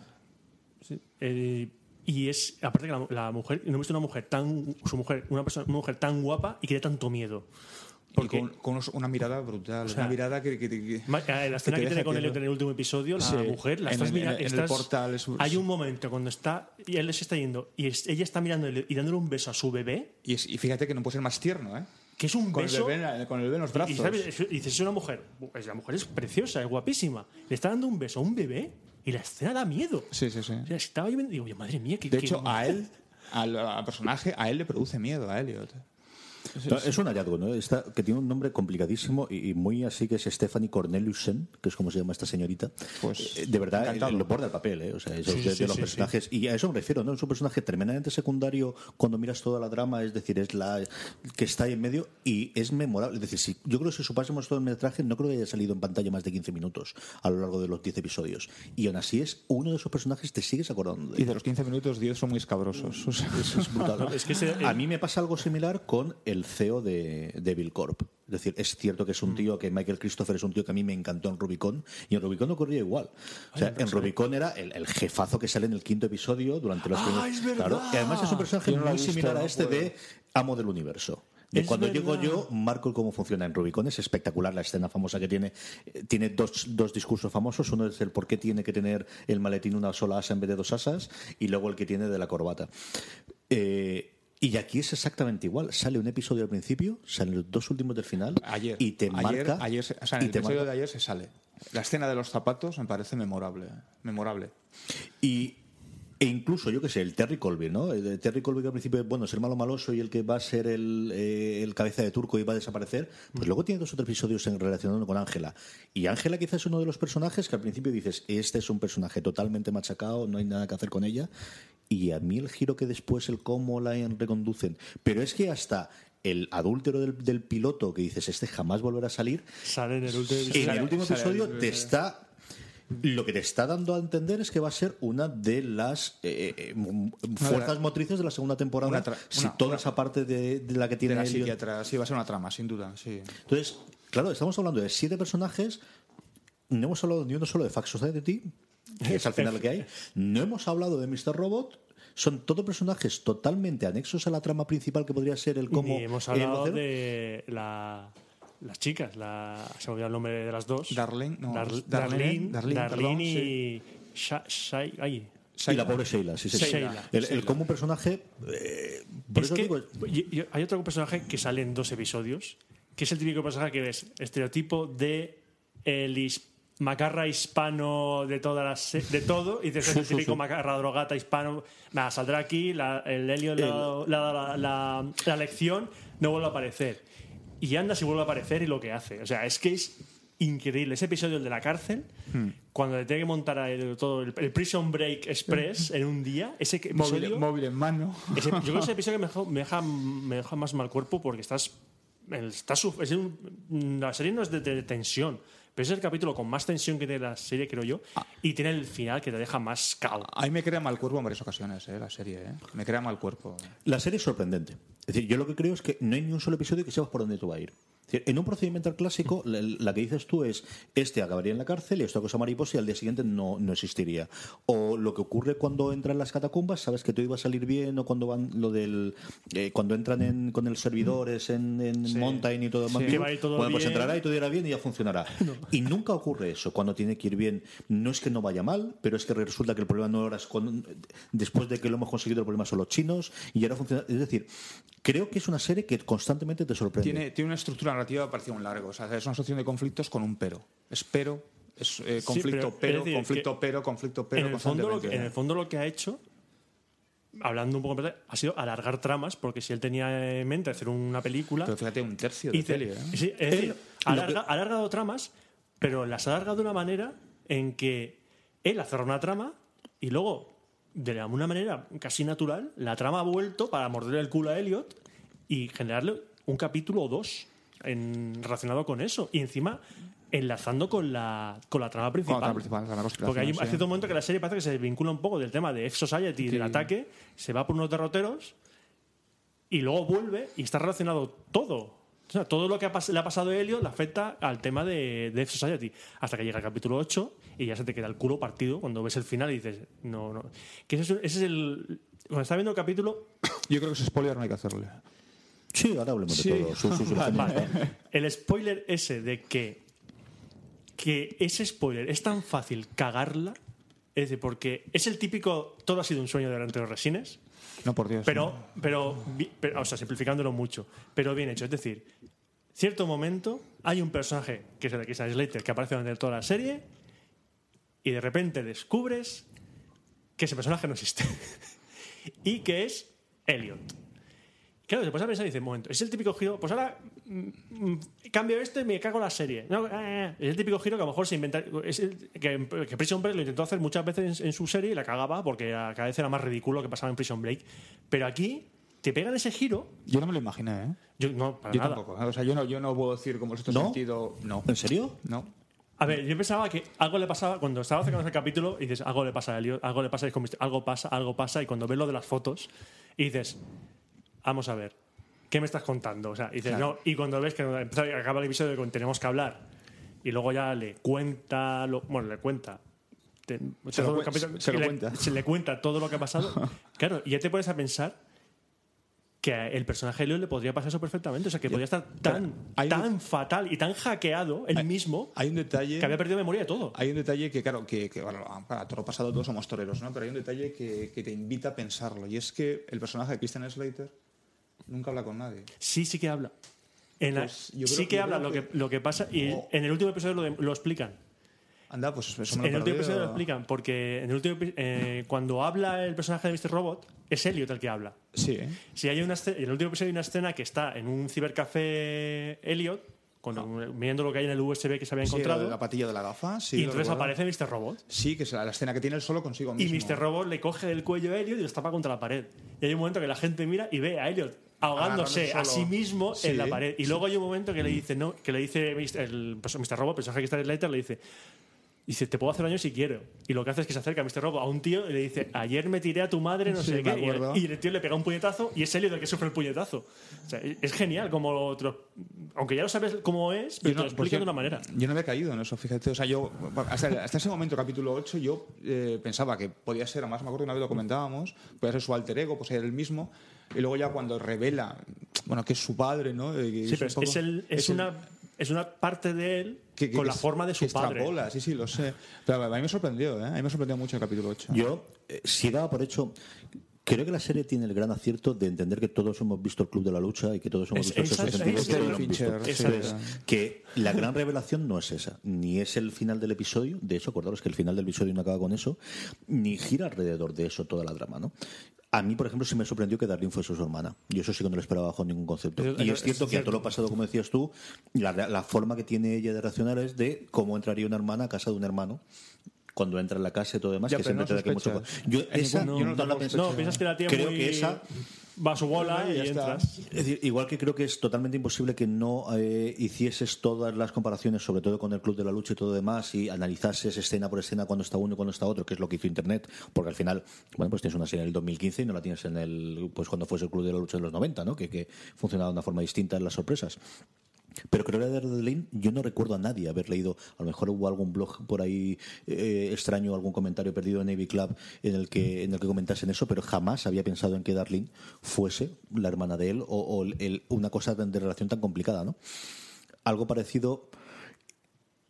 Speaker 3: sí. Eh, y es, aparte que la, la mujer, no he visto una mujer tan, su mujer, una persona, una mujer tan guapa y que dé tanto miedo. Porque
Speaker 2: con, con una mirada brutal.
Speaker 3: sea,
Speaker 2: una mirada que. que- que-
Speaker 3: eh, la escena
Speaker 2: te
Speaker 3: que, tiene con Elliot en el último episodio, la
Speaker 2: Sí,
Speaker 3: mujer, la
Speaker 2: en
Speaker 3: estás
Speaker 2: el-
Speaker 3: mirando.
Speaker 2: en el- en el portal es-
Speaker 3: hay un momento cuando está y él se está yendo y es- ella está mirando y dándole un beso a su bebé,
Speaker 2: Y, es- y fíjate que no puede ser más tierno, ¿eh?
Speaker 3: que es un
Speaker 2: Con el,
Speaker 3: beso.
Speaker 2: bebé, en la- con el bebé en los brazos.
Speaker 3: Y, y dices, es una mujer. Pues la mujer es preciosa, es guapísima. Le está dando un beso a un bebé y la escena da miedo.
Speaker 2: Sí, sí, sí.
Speaker 3: O sea, estaba yo digo, "Oye, madre mía, qué
Speaker 2: De
Speaker 3: qué-
Speaker 2: hecho, a él, al, al personaje, a él le produce miedo, a Elliot.
Speaker 1: Es un hallazgo, ¿no? Que tiene un nombre complicadísimo y, y muy así que es Stephanie Corneliusen, que es como se llama esta señorita.
Speaker 2: Pues,
Speaker 1: Eh, de verdad,
Speaker 2: encantado.
Speaker 1: lo borda el papel, ¿eh? O sea, es
Speaker 3: Sí,
Speaker 1: de,
Speaker 3: sí,
Speaker 1: de los
Speaker 3: sí,
Speaker 1: personajes. Y a eso me refiero, ¿no? Es un personaje tremendamente secundario cuando miras toda la drama, es decir, es la que está ahí en medio y es memorable. Es decir, si, yo creo que si supásemos todo el metraje, no creo que haya salido en pantalla más de 15 minutos a lo largo de los 10 episodios. Y aún así es uno de esos personajes, te sigues acordando de
Speaker 2: Y de los 15 minutos, 10 son muy escabrosos. O sea,
Speaker 1: Es brutal. [laughs]
Speaker 3: Es que ese-
Speaker 1: a mí me pasa algo similar con el CEO de, de Bill Corp. Es decir, es cierto que es
Speaker 3: Mm.
Speaker 1: un tío que Michael Christopher es un tío que a mí me encantó en Rubicon y en Rubicon ocurría igual. O sea, en Rubicon era el, el jefazo que sale en el quinto episodio durante los primeros.
Speaker 3: es verdad!
Speaker 1: Claro, y además es un personaje muy
Speaker 2: visto,
Speaker 1: similar a este de amo del universo. De
Speaker 3: Es
Speaker 1: cuando llego
Speaker 3: verdad.
Speaker 1: yo, marco cómo funciona en Rubicon. Es espectacular la escena famosa que tiene. Eh, Tiene dos, dos discursos famosos. Uno es el por qué tiene que tener el maletín una sola asa en vez de dos asas. Y luego el que tiene de la corbata. Eh, y aquí es exactamente igual. Sale un episodio al principio, salen los dos últimos del final.
Speaker 2: Ayer.
Speaker 1: Y te
Speaker 2: ayer,
Speaker 1: marca.
Speaker 2: ayer o sea, en
Speaker 1: y
Speaker 2: el episodio
Speaker 1: marca-
Speaker 2: de ayer se sale. La escena de los zapatos me parece memorable. Memorable.
Speaker 1: Y, e incluso, yo que sé, el Terry Colby, ¿no? El Terry Colby que al principio, bueno, es el malo maloso y el que va a ser el, eh, el cabeza de turco y va a desaparecer, pues luego tiene dos o tres episodios en relacionado con Ángela. Y Ángela quizás es uno de los personajes que al principio dices, este es un personaje totalmente machacado, no hay nada que hacer con ella. Y a mí el giro que después, el cómo la reconducen. Pero es que hasta el adúltero del, del piloto que dices, este jamás volverá a salir,
Speaker 3: Sale en el último
Speaker 1: en
Speaker 3: episodio.
Speaker 1: el último episodio te está lo que te está dando a entender es que va a ser una de las eh, eh, m- fuerzas motrices de la segunda temporada. si
Speaker 2: una-
Speaker 1: toda
Speaker 2: una-
Speaker 1: esa parte de, de la que
Speaker 2: De
Speaker 1: tiene
Speaker 2: la
Speaker 1: Elliot-
Speaker 2: psiquiatra. Sí, va a ser una trama, sin duda. Sí.
Speaker 1: Entonces, claro, estamos hablando de siete personajes. No hemos hablado ni uno solo de Fact Society, que [laughs] es al final lo que hay. No hemos hablado de Mr. Robot. Son todos personajes totalmente anexos a la trama principal que podría ser el cómo.
Speaker 3: Ni hemos hablado de la, las chicas, la, se me olvidó el nombre de las dos.
Speaker 2: Darlene, no,
Speaker 3: Dar-
Speaker 2: Darlene,
Speaker 3: Darlene,
Speaker 2: Darlene,
Speaker 3: Darlene
Speaker 2: perdón,
Speaker 3: y Shai- ay.
Speaker 1: Y la pobre Sheila, sí, sí. sí.
Speaker 3: Sheila.
Speaker 1: El, el cómo un personaje. eh, por
Speaker 3: Es
Speaker 1: eso
Speaker 3: que
Speaker 1: digo,
Speaker 3: y- y hay otro personaje que sale en dos episodios, que es el típico personaje que ves, estereotipo de el macarra hispano de todas las de todo, y dices, es el típico [laughs] macarra drogata hispano, nada, saldrá aquí, la- el Helio la, la- la lección, no vuelve a aparecer. Y anda si vuelve a aparecer y lo que hace. O sea, es que es increíble. Ese episodio, el de la cárcel,
Speaker 1: Hmm.
Speaker 3: cuando le tiene que montar a él todo el, el Prison Break Express [laughs] en un día, ese que-
Speaker 2: Móvil,
Speaker 3: episodio...
Speaker 2: móvil en mano.
Speaker 3: Ese- yo creo que ese [laughs] episodio me deja, me deja, me deja más mal cuerpo porque estás. el- estás suf- es un- la serie no es de, de tensión, pero es el capítulo con más tensión que tiene la serie, creo yo, y tiene el final que te deja más cao.
Speaker 2: A mí me crea mal cuerpo en varias ocasiones, eh, la serie. eh. Me crea mal cuerpo.
Speaker 1: La serie es sorprendente. Es decir, yo lo que creo es que no hay ni un solo episodio que sepas por dónde tú va a ir. Es decir, en un procedimiento clásico, la, la que dices tú es, este acabaría en la cárcel y esto cosa mariposa y al día siguiente no, no existiría. O lo que ocurre cuando entran en las catacumbas, sabes que todo iba a salir bien, o cuando van lo del eh, cuando entran en, con el servidores en, en Mountain y todo
Speaker 3: va a ir todo
Speaker 1: bueno, pues
Speaker 3: bien.
Speaker 1: entrará y todo irá bien y ya funcionará. [laughs] Y nunca ocurre eso. Cuando tiene que ir bien, no es que no vaya mal, pero es que resulta que el problema no era con- después de que lo hemos conseguido, el problema son los chinos y ahora funciona. Es decir, creo que es una serie que constantemente te sorprende.
Speaker 2: Tiene, tiene una estructura narrativa parecida a un largo. O sea, es una asociación de conflictos con un pero. Es pero, es eh, conflicto,
Speaker 3: pero,
Speaker 2: pero,
Speaker 3: es decir,
Speaker 2: conflicto,
Speaker 3: que
Speaker 2: pero, conflicto, pero.
Speaker 3: en, el fondo lo que,
Speaker 2: constantemente.
Speaker 3: en el fondo lo que ha hecho, hablando un poco, ha sido alargar tramas, porque si él tenía en mente hacer una película.
Speaker 2: Pero fíjate, un tercio de
Speaker 3: Hice-
Speaker 2: peli, ¿eh?
Speaker 3: sí, es decir,
Speaker 1: Él-
Speaker 3: alarga-
Speaker 1: lo que-
Speaker 3: ha alargado tramas, pero las ha alargado de una manera en que él ha cerrado una trama y luego, de una manera casi natural, la trama ha vuelto para morderle el culo a Elliot y generarle un capítulo o dos en- relacionado con eso. Y encima enlazando con la, con la trama
Speaker 2: Con
Speaker 3: principal.
Speaker 2: la trama principal, con la conspiración,
Speaker 3: Porque hay, cierto momento que la serie parece que se desvincula un poco del tema de F-Society y del ataque, se va por unos derroteros y luego vuelve y está relacionado todo. O sea, todo lo que ha le ha pasado a Helio le afecta al tema de, de F-Society. Hasta que llega el capítulo 8 y ya se te queda el culo partido cuando ves el final y dices, no, no. Que ese es, ese es el. Cuando estás viendo el capítulo, [coughs]
Speaker 2: Yo creo que ese spoiler no hay que hacerle.
Speaker 1: Sí, ahora hablemos
Speaker 2: Sí.
Speaker 1: de todo. Su- su- [laughs] su-
Speaker 3: Vale. El spoiler ese de que, que ese spoiler es tan fácil cagarla, es decir, porque es el típico todo ha sido un sueño delante de los resines,
Speaker 2: No, por Dios.
Speaker 3: pero, pero, o sea, simplificándolo mucho, pero bien hecho. Es decir, cierto momento hay un personaje que es el de Christian Slater que aparece durante toda la serie y de repente descubres que ese personaje no existe [laughs] y que es Elliot. Claro, después a pensar y dices, momento, es el típico giro, pues ahora mm, mm, cambio esto y me cago en la serie. No, eh, es el típico giro que a lo mejor se inventa. Es el, que, que Prison Break lo intentó hacer muchas veces en, en su serie y la cagaba porque cada vez era más ridículo lo que pasaba en Prison Break. Pero aquí te pegan ese giro.
Speaker 2: Yo no me lo imaginé, ¿eh?
Speaker 3: Yo, no, para
Speaker 2: Yo
Speaker 3: nada.
Speaker 2: tampoco. ¿eh? O sea, yo no, yo no puedo decir como es este
Speaker 1: ¿No?
Speaker 2: sentido. No.
Speaker 1: ¿En serio?
Speaker 2: No.
Speaker 3: A ver, yo pensaba que algo le pasaba cuando estaba acercándose el capítulo y dices, algo le pasa a Elliot, algo le pasa a algo pasa, algo pasa, y cuando ves lo de las fotos y dices, vamos a ver, ¿qué me estás contando? O sea, y, dices, no, y cuando ves que acaba el episodio con tenemos que hablar y luego ya le cuenta, lo, bueno, le cuenta. te-
Speaker 2: Se lo
Speaker 3: capítulo-
Speaker 2: se
Speaker 3: y le-
Speaker 2: cuenta.
Speaker 3: se le cuenta todo lo que ha pasado. [laughs] claro, y ya te pones a pensar que el personaje de Leo le podría pasar eso perfectamente. O sea, que podría estar tan,
Speaker 2: hay
Speaker 3: tan fatal y tan hackeado él mismo
Speaker 2: Hay un detalle.
Speaker 3: que había perdido memoria de todo.
Speaker 2: Hay un detalle que, claro, que, que, bueno, para toro pasado todos somos toreros, ¿no? Pero hay un detalle que, que te invita a pensarlo. Y es que el personaje de Christian Slater nunca habla con nadie.
Speaker 3: Sí, sí que habla. En la-
Speaker 2: Pues yo
Speaker 3: sí que
Speaker 2: yo
Speaker 3: habla
Speaker 2: creo
Speaker 3: lo que,
Speaker 2: que-
Speaker 3: lo que pasa y en el último episodio lo, de- lo explican.
Speaker 2: Anda, pues eso me
Speaker 3: En
Speaker 2: lo
Speaker 3: el
Speaker 2: he
Speaker 3: último episodio lo explican porque en el último eh, cuando habla el personaje de Mr. Robot es Elliot el que habla.
Speaker 2: Sí, ¿eh?
Speaker 3: Si hay una escena- en el último episodio hay una escena que está en un cibercafé Elliot con, mirando lo que hay en el USB que se había
Speaker 2: Sí,
Speaker 3: encontrado
Speaker 2: la patilla de la gafa. Sí,
Speaker 3: y entonces aparece Mr. Robot
Speaker 2: Sí, que es la, la escena que tiene él solo consigo
Speaker 3: y. Mr. Robot le coge del cuello a Elliot y lo tapa contra la pared. Y hay un momento que la gente mira y ve a Elliot ahogándose a sí mismo
Speaker 2: Sí,
Speaker 3: en la pared. Y luego hay un momento que le dice, no, que le dice Mr. el pues, Mr. Robot, el personaje que está en Slater, le dice, dice, te puedo hacer daño si quiero. Y lo que hace es que se acerca a Mr. Robot a un tío y le dice, ayer me tiré a tu madre, no
Speaker 2: Sí,
Speaker 3: sé qué. Y el, y el tío le pega un puñetazo y es Elliot el que sufre el puñetazo. O sea, es genial como otro. Aunque ya lo sabes cómo es, pero
Speaker 2: Yo
Speaker 3: te lo explican
Speaker 2: yo-
Speaker 3: de una manera.
Speaker 2: Yo no había caído en eso, fíjate. O sea, yo, hasta, hasta ese momento, capítulo 8, yo eh, pensaba que podía ser, además me acuerdo que una vez lo comentábamos, podía ser su alter ego, pues ser el mismo. Y luego ya cuando revela, bueno, que es su padre, ¿no? Eh,
Speaker 3: Sí,
Speaker 2: es
Speaker 3: pero
Speaker 2: un
Speaker 3: es,
Speaker 2: poco-
Speaker 3: es el- es
Speaker 2: el-
Speaker 3: una, es una parte de él
Speaker 2: que- que-
Speaker 3: con la forma de su
Speaker 2: que
Speaker 3: padre.
Speaker 2: sí, sí, lo sé. Pero a mí me sorprendió, ¿eh? A mí me sorprendió mucho el capítulo 8.
Speaker 1: Yo, eh, si daba por hecho. Creo que la serie tiene el gran acierto de entender que todos hemos visto el Club de la Lucha y que todos hemos visto
Speaker 3: esa-
Speaker 1: esos que la gran revelación no es esa, ni es el final del episodio, de hecho, acordaros que el final del episodio no acaba con eso, ni gira alrededor de eso toda la trama, ¿no? A mí, por ejemplo, sí me sorprendió que Darlene fuese su hermana. Y eso sí que no lo esperaba bajo ningún concepto. Y es cierto
Speaker 3: es
Speaker 1: que a todo lo pasado, como decías tú, la, la forma que tiene ella de reaccionar es de cómo entraría una hermana a casa de un hermano cuando entra en la casa y todo demás,
Speaker 2: Ya,
Speaker 1: que siempre
Speaker 2: no
Speaker 1: te da que mucho... Yo, esa
Speaker 2: ningún- yo no
Speaker 1: no la pensé.
Speaker 3: No, piensas que la tía
Speaker 1: Creo
Speaker 3: muy...
Speaker 1: que esa
Speaker 3: va a su bola
Speaker 2: Y
Speaker 3: y, entras.
Speaker 1: es decir, igual que creo que es totalmente imposible que no eh, hicieses todas las comparaciones, sobre todo con el Club de la Lucha y todo demás, y analizases escena por escena cuando está uno y cuando está otro, que es lo que hizo Internet, porque al final, bueno, pues tienes una serie en el 2015 y no la tienes en el, pues cuando fuese el Club de la Lucha de los 90, ¿no? Que, que funcionaba de una forma distinta en las sorpresas. Pero creo que de Lane yo no recuerdo a nadie haber leído, a lo mejor hubo algún blog por ahí eh, extraño, algún comentario perdido en Navy Club en el que en el que comentasen eso, pero jamás había pensado en que Darlene fuese la hermana de él o, o el- una cosa de relación tan complicada, ¿no? Algo parecido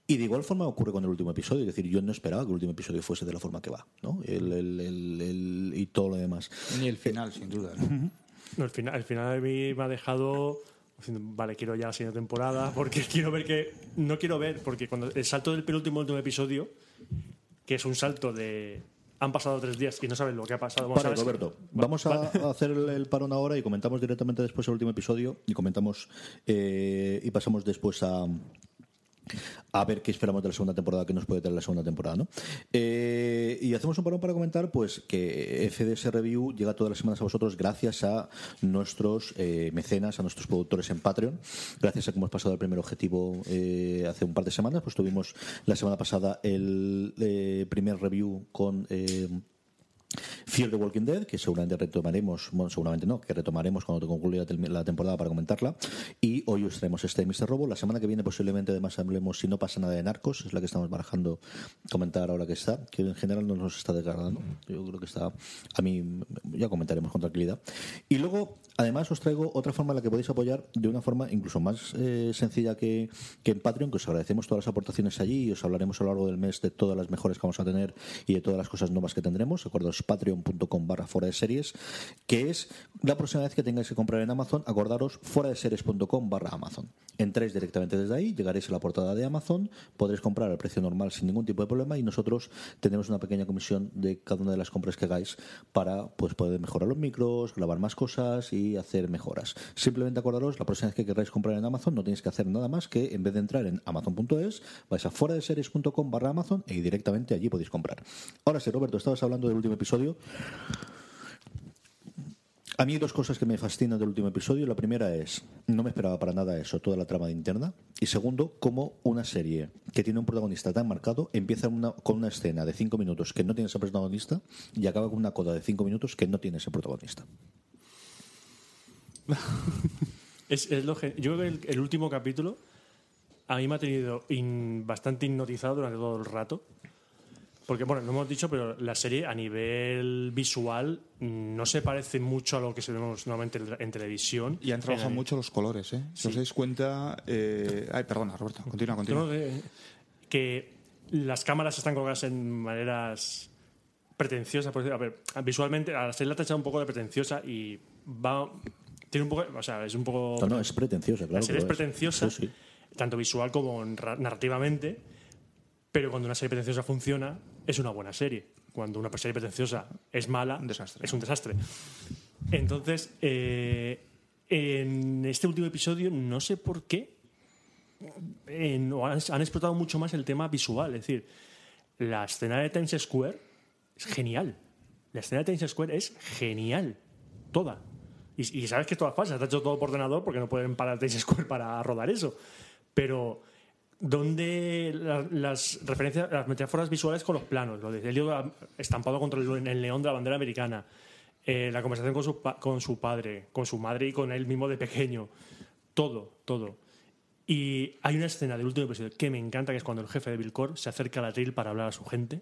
Speaker 1: y de igual forma ocurre con el último episodio, es decir, yo no esperaba que el último episodio fuese de la forma que va, ¿no? El- el- el- el- y todo lo demás.
Speaker 2: Ni el final, sin duda. ¿no?
Speaker 3: No, el final, el final de mí me ha dejado vale, quiero ya la siguiente temporada [laughs] porque quiero ver que no quiero ver porque cuando el salto del penúltimo último episodio que es un salto de han pasado tres días y no sabes lo que ha pasado. ¿sabes?
Speaker 1: Roberto,
Speaker 3: Va-
Speaker 1: vamos a, [laughs] hacer el, el parón ahora y comentamos directamente después el último episodio y comentamos eh, y pasamos después a a ver qué esperamos de la segunda temporada, qué nos puede traer la segunda temporada, ¿no? Eh, y hacemos un parón para comentar, pues, que FDS Review llega todas las semanas a vosotros gracias a nuestros eh, mecenas, a nuestros productores en Patreon. Gracias a que hemos pasado el primer objetivo eh, hace un par de semanas, pues tuvimos la semana pasada el eh, primer review con eh, Fear the Walking Dead, que seguramente retomaremos, bueno, seguramente no, que retomaremos cuando concluya la temporada para comentarla. Y hoy os traemos este Mr. Robo. La semana que viene posiblemente además hablemos si no pasa nada de Narcos, es la que estamos barajando comentar ahora que está, que en general no nos está desagradando. Yo creo que está, a mí ya comentaremos con tranquilidad. Y luego, además, os traigo otra forma en la que podéis apoyar de una forma incluso más eh, sencilla que, en Patreon, que os agradecemos todas las aportaciones allí y os hablaremos a lo largo del mes de todas las mejores que vamos a tener y de todas las cosas nuevas que tendremos. Patreon.com barra fuera de series, que es la próxima vez que tengáis que comprar en Amazon, acordaros fuera de series.com barra Amazon. Entráis directamente desde ahí, llegaréis a la portada de Amazon, podréis comprar al precio normal sin ningún tipo de problema y nosotros tenemos una pequeña comisión de cada una de las compras que hagáis para pues poder mejorar los micros, grabar más cosas y hacer mejoras. Simplemente acordaros, la próxima vez que queráis comprar en Amazon no tenéis que hacer nada más que en vez de entrar en amazon.es, vais a fuera de series.com barra Amazon y directamente allí podéis comprar. Ahora sí, Roberto, estabas hablando del último episodio. A mí hay dos cosas que me fascinan del último episodio. La primera es, no me esperaba para nada eso, toda la trama de interna. Y segundo, cómo una serie que tiene un protagonista tan marcado empieza con una escena de cinco minutos que no tiene ese protagonista y acaba con una coda de cinco minutos que no tiene ese protagonista. [laughs]
Speaker 3: Es, es yo creo que el, último capítulo a mí me ha tenido bastante hipnotizado durante todo el rato. Porque, bueno, no hemos dicho, pero la serie a nivel visual no se parece mucho a lo que se vemos normalmente en, televisión.
Speaker 2: Y han trabajado
Speaker 3: En-
Speaker 2: mucho los colores, ¿eh? Si os dais cuenta... eh, Ay, perdona, Roberto. Continúa, continúa.
Speaker 3: No, eh, que las cámaras están colocadas en maneras pretenciosas. por decir- a ver, visualmente a la serie la ha tachado un poco de pretenciosa y va. Tiene un poco. O sea, es un poco.
Speaker 1: No, no, es pretenciosa, claro.
Speaker 3: la serie es pretenciosa,
Speaker 1: Sí, sí.
Speaker 3: tanto visual como narra- narrativamente, pero cuando una serie pretenciosa funciona, es una buena serie. Cuando una serie pretenciosa es mala,
Speaker 2: Un desastre.
Speaker 3: es un desastre. Entonces, eh, en este último episodio, no sé por qué, no, han, han explotado mucho más el tema visual. Es decir, la escena de Times Square es genial. La escena de Times Square es genial. Toda. Y, y sabes que todas falsas. Está hecho todo por ordenador porque no pueden parar Times Square para rodar eso. Pero donde la- las referencias, las metáforas visuales con los planos, lo de Helio estampado contra el, el león de la bandera americana, eh, la conversación con su, con su padre, con su madre y con él mismo de pequeño, todo, todo. Y hay una escena del último episodio que me encanta, que es cuando el jefe de Vilcor se acerca al atril para hablar a su gente,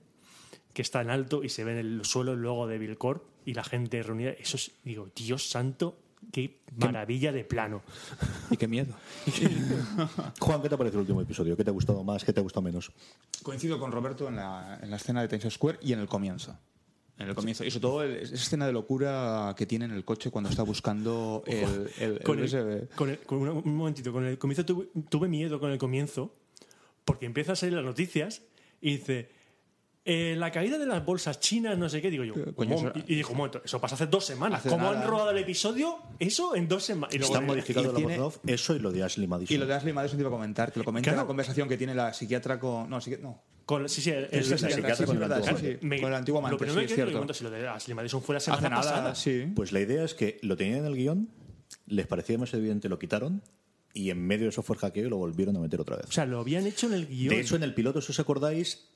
Speaker 3: que está en alto y se ve en el suelo el logo de Vilcor y la gente reunida. Eso es, digo, Dios santo, qué maravilla de plano.
Speaker 2: Y qué miedo. [laughs]
Speaker 1: Juan, ¿qué te parece el último episodio? ¿Qué te ha gustado más? ¿Qué te ha gustado menos?
Speaker 2: Coincido con Roberto en la, en la escena de Times Square y en el comienzo. En el comienzo. Y sobre todo el- esa escena de locura que tiene en el coche cuando está buscando el,
Speaker 3: con el,
Speaker 2: USB.
Speaker 3: con el- con una- un momentito, con el comienzo tuve, tuve miedo con el comienzo, porque empieza a salir las noticias y dice, eh, la caída de las bolsas chinas, no sé qué, digo yo.
Speaker 2: coño,
Speaker 3: ¿cómo?
Speaker 2: eso-
Speaker 3: Y, y dijo, un momento, eso pasa hace dos semanas.
Speaker 2: Hace
Speaker 3: ¿Cómo
Speaker 2: nada.
Speaker 3: han rodado el episodio? Eso en dos semanas. Y luego
Speaker 1: Está
Speaker 3: de-
Speaker 1: modificado
Speaker 2: y
Speaker 1: la
Speaker 2: tiene-
Speaker 1: voz off, eso y lo de Ashley Madison.
Speaker 2: Y lo de Ashley Madison te iba a comentar, que lo comenta en
Speaker 3: Claro.
Speaker 2: la conversación que tiene la psiquiatra con. No, psiqui- no.
Speaker 3: con- sí, sí, el,
Speaker 2: sí,
Speaker 3: el-
Speaker 1: psiquiatra
Speaker 2: sí,
Speaker 1: con el
Speaker 2: verdad,
Speaker 1: antiguo
Speaker 2: sí, sí,
Speaker 3: amante. Me-
Speaker 2: con el antiguo amante,
Speaker 3: Lo primero
Speaker 2: sí,
Speaker 3: que
Speaker 2: es cierto.
Speaker 3: si lo de Ashley Madison fue la semana
Speaker 2: Hace nada,
Speaker 3: pasada.
Speaker 2: sí.
Speaker 1: Pues la idea es que lo tenían en el guion, les parecía más evidente, lo quitaron y en medio de eso fue el hackeo y lo volvieron a meter otra vez.
Speaker 3: O sea, lo habían hecho en el guion.
Speaker 1: De hecho, en el piloto, si os acordáis,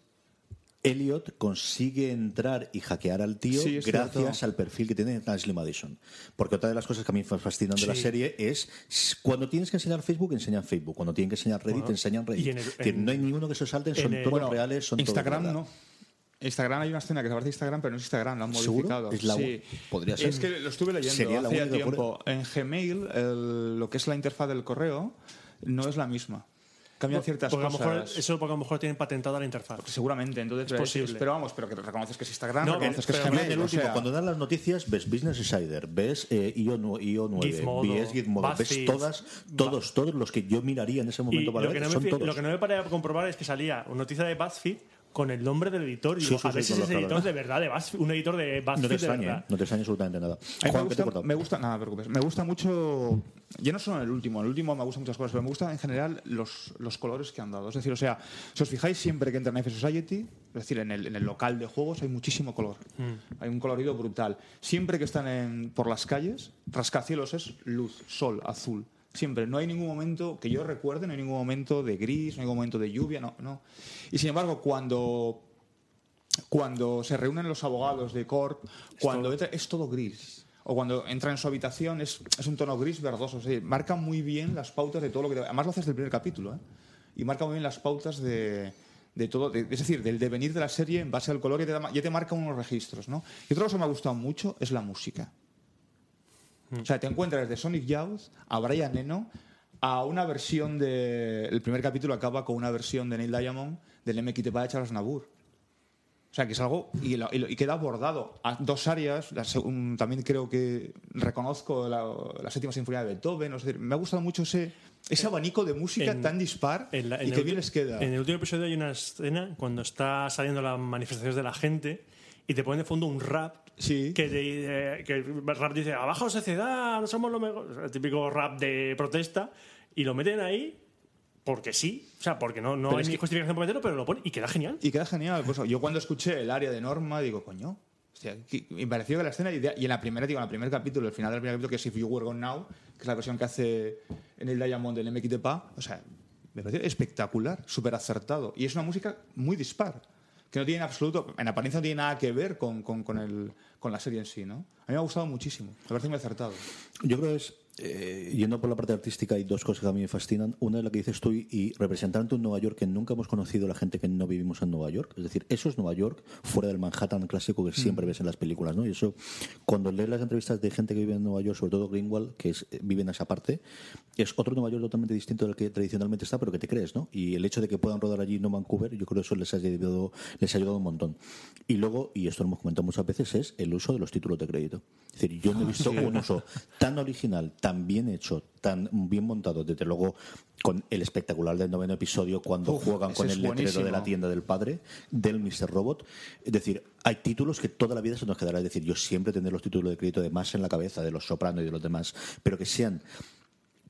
Speaker 1: Elliot consigue entrar y hackear al tío
Speaker 2: Sí,
Speaker 1: gracias
Speaker 2: cierto.
Speaker 1: al perfil que tiene Ashley Madison. Porque otra de las cosas que a mí me fascinan de la serie es cuando tienes que enseñar Facebook, enseñan Facebook. Cuando tienen que enseñar Reddit,
Speaker 3: Bueno,
Speaker 1: enseñan Reddit.
Speaker 3: en el-
Speaker 1: decir, no hay ninguno que se salten, son todos
Speaker 2: Bueno,
Speaker 1: reales, son todos
Speaker 2: Instagram
Speaker 1: verdad.
Speaker 2: no. Instagram hay una escena que se parece a Instagram, pero no es Instagram, lo han
Speaker 1: ¿Seguro?
Speaker 2: modificado.
Speaker 1: Es la-
Speaker 2: sí.
Speaker 1: podría ser.
Speaker 2: Es que lo estuve leyendo
Speaker 1: Sería la
Speaker 2: hace tiempo. En Gmail, el- lo que es la interfaz del correo, no es la misma. Cambian ciertas
Speaker 3: porque a lo mejor, eso porque a lo mejor tienen patentada la interfaz.
Speaker 2: Seguramente, entonces
Speaker 3: Es posible.
Speaker 2: Pero vamos, pero que reconoces que es Instagram,
Speaker 3: No,
Speaker 2: reconoces que es Gmail.
Speaker 1: el
Speaker 2: o
Speaker 1: último,
Speaker 2: sea,
Speaker 1: cuando dan las noticias, ves Business Insider, ves eh, IO, nu- IO 9,
Speaker 3: Gizmodo,
Speaker 1: ves Gizmodo, ves todas, todos, todos los que yo miraría en ese
Speaker 3: Y
Speaker 1: momento para
Speaker 3: lo que,
Speaker 1: ver,
Speaker 3: no
Speaker 1: son todos.
Speaker 3: lo que no me paré a comprobar es que salía una noticia de BuzzFeed con el nombre del editor. Y
Speaker 1: Sí, sí,
Speaker 3: a
Speaker 1: sí,
Speaker 3: ese
Speaker 1: los
Speaker 3: editor de verdad, de BuzzFeed, un editor de BuzzFeed
Speaker 1: No te
Speaker 3: de verdad.
Speaker 1: ¿eh? no te extrañe absolutamente nada.
Speaker 2: Me
Speaker 1: Juan, ¿qué te
Speaker 2: gusta, me gusta, nada, no te preocupes. Me gusta mucho, yo no solo en el último, en el último me gustan muchas cosas, pero me gustan en general los, los colores que han dado. Es decir, o sea, si os fijáis siempre que entra en F Society, es decir, en el, en el local de juegos hay muchísimo color.
Speaker 3: Mm.
Speaker 2: Hay un colorido brutal. Siempre que están en- por las calles, rascacielos es luz, sol, azul. Siempre. No hay ningún momento que yo recuerde, no hay ningún momento de gris, no hay ningún momento de lluvia, no. no. Y sin embargo, cuando cuando se reúnen los abogados de Corp, cuando entra, es todo gris. O cuando entra en su habitación es, es un tono gris verdoso. O sea, marca muy bien las pautas de todo lo que... Además lo haces del primer capítulo, ¿eh? Y marca muy bien las pautas de, de todo... de- es decir, del devenir de la serie en base al color y te, da- ya te marca unos registros, ¿no? Y otra cosa que me ha gustado mucho es la música. O sea, te encuentras desde Sonic Youth a Brian Eno a una versión de... El primer capítulo acaba con una versión de Neil Diamond del MXT de Charles Nabur. O sea, que es algo y, lo- y lo- y queda abordado a dos áreas. La seg- un- también creo que reconozco la, la séptima sinfonía de Beethoven. o sea, me ha gustado mucho ese, ese abanico de música
Speaker 3: en-
Speaker 2: tan dispar
Speaker 3: En la- en
Speaker 2: y que bien les queda.
Speaker 3: En el último episodio hay una escena cuando está saliendo las manifestaciones de la gente y te ponen de fondo un rap
Speaker 2: Sí.
Speaker 3: que, te- eh, que el rap dice abajo sociedad, no somos lo mejor. El típico rap de protesta y lo meten ahí porque sí. O sea, porque no, no
Speaker 2: Pero
Speaker 3: hay
Speaker 2: es
Speaker 3: ni
Speaker 2: que-
Speaker 3: justificación para meterlo, pero lo ponen y queda genial.
Speaker 2: Y queda genial. Pues, yo cuando escuché el área de Norma, digo, coño. hostia, me pareció que la escena, y en la primera, digo, en el primer capítulo, el final del primer capítulo, que es If You Were Gone Now, que es la versión que hace en el Diamond del MXT Pa, o sea, me pareció espectacular, súper acertado. Y es una música muy dispar, que no tiene en absoluto, en apariencia no tiene nada que ver con, con, con el, con la serie en sí, ¿no? A mí me ha gustado muchísimo, me parece muy acertado.
Speaker 1: Yo creo que es eh, yendo por la parte artística, hay dos cosas que a mí me fascinan. Una es la que dices tú y representante un Nueva York que nunca hemos conocido la gente que no vivimos en Nueva York. Es decir, eso es Nueva York fuera del Manhattan clásico que siempre ves en las películas, ¿no? Y eso, cuando lees las entrevistas de gente que vive en Nueva York, sobre todo Greenwald, que es, vive en esa parte, es otro Nueva York totalmente distinto del que tradicionalmente está, pero que te crees, ¿no? Y el hecho de que puedan rodar allí no Vancouver, yo creo que eso les ha ayudado, les ha ayudado un montón. Y luego, y esto lo hemos comentado muchas veces, es el uso de los títulos de crédito. Es decir, yo no he visto un uso tan original, tan bien hecho, tan bien montado, desde luego con el espectacular del noveno episodio cuando
Speaker 2: Uf,
Speaker 1: juegan con el letrero de la tienda del padre, del Mr. Robot. Es decir, hay títulos que toda la vida se nos quedará. Es decir, yo siempre tendré los títulos de crédito de más en la cabeza, de los Soprano y de los demás, pero que sean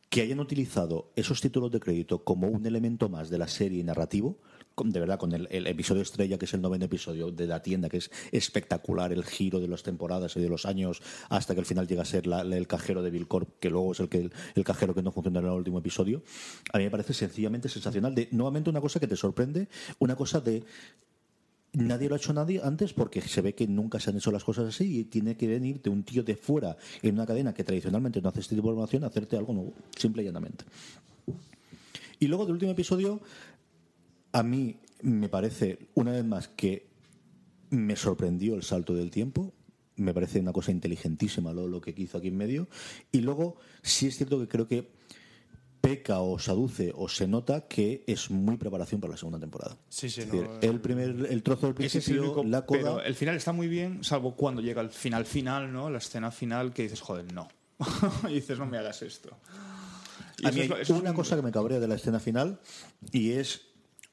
Speaker 1: que hayan utilizado esos títulos de crédito como un elemento más de la serie narrativo, de verdad, con el, episodio estrella, que es el noveno episodio de la tienda, que es espectacular, el giro de las temporadas y de los años, hasta que al final llega a ser el cajero de Bill Corp, que luego es el, que, el, cajero que no funciona en el último episodio. A mí me parece sencillamente sensacional. De, nuevamente, una cosa que te sorprende, una cosa de Nadie lo ha hecho nadie antes porque se ve que nunca se han hecho las cosas así y tiene que venirte un tío de fuera en una cadena que tradicionalmente no hace este tipo de formación a hacerte algo nuevo, simple y llanamente. Y luego del último episodio, a mí me parece, una vez más, que me sorprendió el salto del tiempo. Me parece una cosa inteligentísima lo, lo que hizo aquí en medio. Y luego, sí es cierto que creo que peca o se aduce o se nota que es muy preparación para la segunda temporada.
Speaker 3: Sí, sí,
Speaker 1: Es
Speaker 3: no,
Speaker 1: decir, el primer el trozo del
Speaker 2: es
Speaker 1: principio,
Speaker 2: único,
Speaker 1: la coda.
Speaker 2: pero el final está muy bien, salvo cuando llega el final final, ¿no? La escena final que dices, joder, no. [laughs] y dices, no me hagas esto. Y
Speaker 1: A mí
Speaker 2: es es
Speaker 1: una
Speaker 2: un-
Speaker 1: cosa que me cabrea de la escena final y es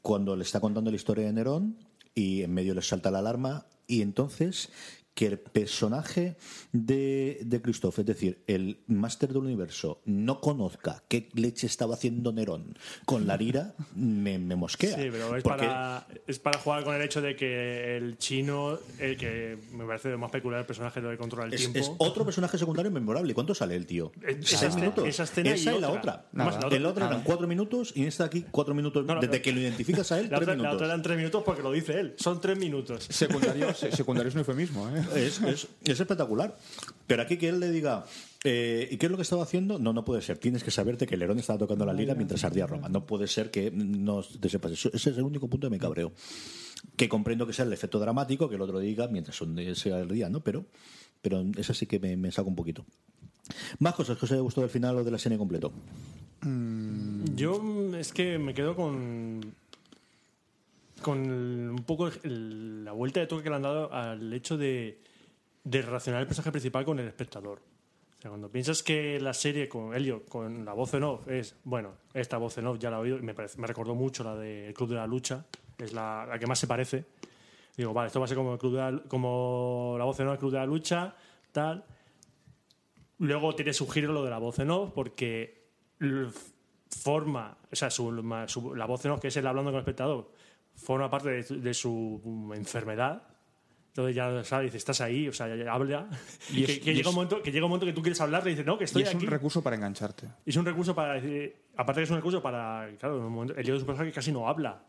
Speaker 1: cuando le está contando la historia de Nerón y en medio le salta la alarma y entonces que el personaje de, de Christoph, es decir, el máster del universo, no conozca qué leche estaba haciendo Nerón con la lira, me, me mosquea.
Speaker 3: Sí, pero es
Speaker 1: Porque-
Speaker 3: para, es para jugar con el hecho de que el chino, el que me parece lo más peculiar el personaje lo que controla el
Speaker 1: Es,
Speaker 3: tiempo.
Speaker 1: es otro personaje secundario memorable. ¿Cuánto sale el tío?
Speaker 3: Es-
Speaker 1: ¿Seis
Speaker 3: esa escena-
Speaker 1: minutos?
Speaker 3: esa escena y
Speaker 1: y la
Speaker 3: otra.
Speaker 1: otra. El otro eran cuatro minutos y esta aquí cuatro minutos.
Speaker 3: No, no,
Speaker 1: Desde que lo identificas a él,
Speaker 3: la,
Speaker 1: tres
Speaker 3: otra, la
Speaker 1: minutos.
Speaker 3: otra eran tres minutos porque lo dice él. Son tres minutos.
Speaker 2: Secundario, se- secundario es un eufemismo, ¿eh?
Speaker 1: Es, es- es espectacular. Pero aquí que él le diga, eh, ¿y qué es lo que estaba haciendo? No, no puede ser. Tienes que saberte que Lerón estaba tocando la lira mientras ardía Roma. No puede ser que no te sepas eso. Ese es el único punto de mi cabreo. Que comprendo que sea el efecto dramático, que el otro diga mientras sea el día, ¿no? Pero, pero eso sí que me, me saca un poquito. Más cosas que os haya gustado del final o de la serie completo.
Speaker 3: Yo mm, es que me quedo con con el- un poco el- la vuelta de toque que le han dado al hecho de, de relacionar el personaje principal con el espectador. O sea, cuando piensas que la serie con Elliot, con la voz en off, es, bueno, esta voz en off ya la he oído y me, parece- me recordó mucho la de El Club de la Lucha, es la, la que más se parece. Digo, vale, esto va a ser como, el club de la, como la voz en off, el Club de la Lucha, tal. Luego tiene su giro lo de la voz en off, porque forma, o sea, su- su- la voz en off, que es él hablando con el espectador, forma parte de, su- de su mm, enfermedad. Entonces ya sabes, dice, estás ahí, o sea, ya- habla.
Speaker 2: Y
Speaker 3: Y que,
Speaker 2: es-
Speaker 3: que
Speaker 2: y
Speaker 3: llega un
Speaker 2: es-
Speaker 3: momento, que llega un momento que tú quieres hablar y dices, no, que
Speaker 2: Y
Speaker 3: estoy
Speaker 2: es
Speaker 3: aquí.
Speaker 2: un recurso para engancharte.
Speaker 3: Es un recurso para decir, aparte que es un recurso para, claro, en un momento, el lío de su personaje casi no habla,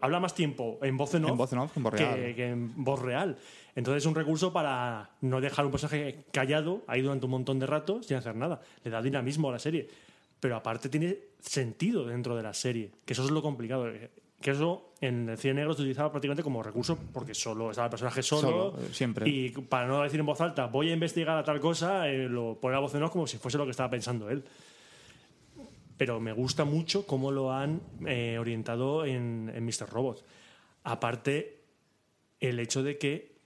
Speaker 3: habla más tiempo en voz en off,
Speaker 2: En voz en off que en voz real.
Speaker 3: que en voz real. Entonces es un recurso para no dejar un personaje callado ahí durante un montón de rato sin hacer nada. Le da dinamismo a la serie. Pero aparte tiene sentido dentro de la serie, que eso es lo complicado. Que eso en el cine negro se utilizaba prácticamente como recurso porque solo estaba el personaje solo,
Speaker 2: Solo, siempre.
Speaker 3: y para no decir en voz alta, voy a investigar a tal cosa, eh, lo pone a voz en off como si fuese lo que estaba pensando él. Pero me gusta mucho cómo lo han eh, orientado en, en Mr. Robot. Aparte, el hecho de que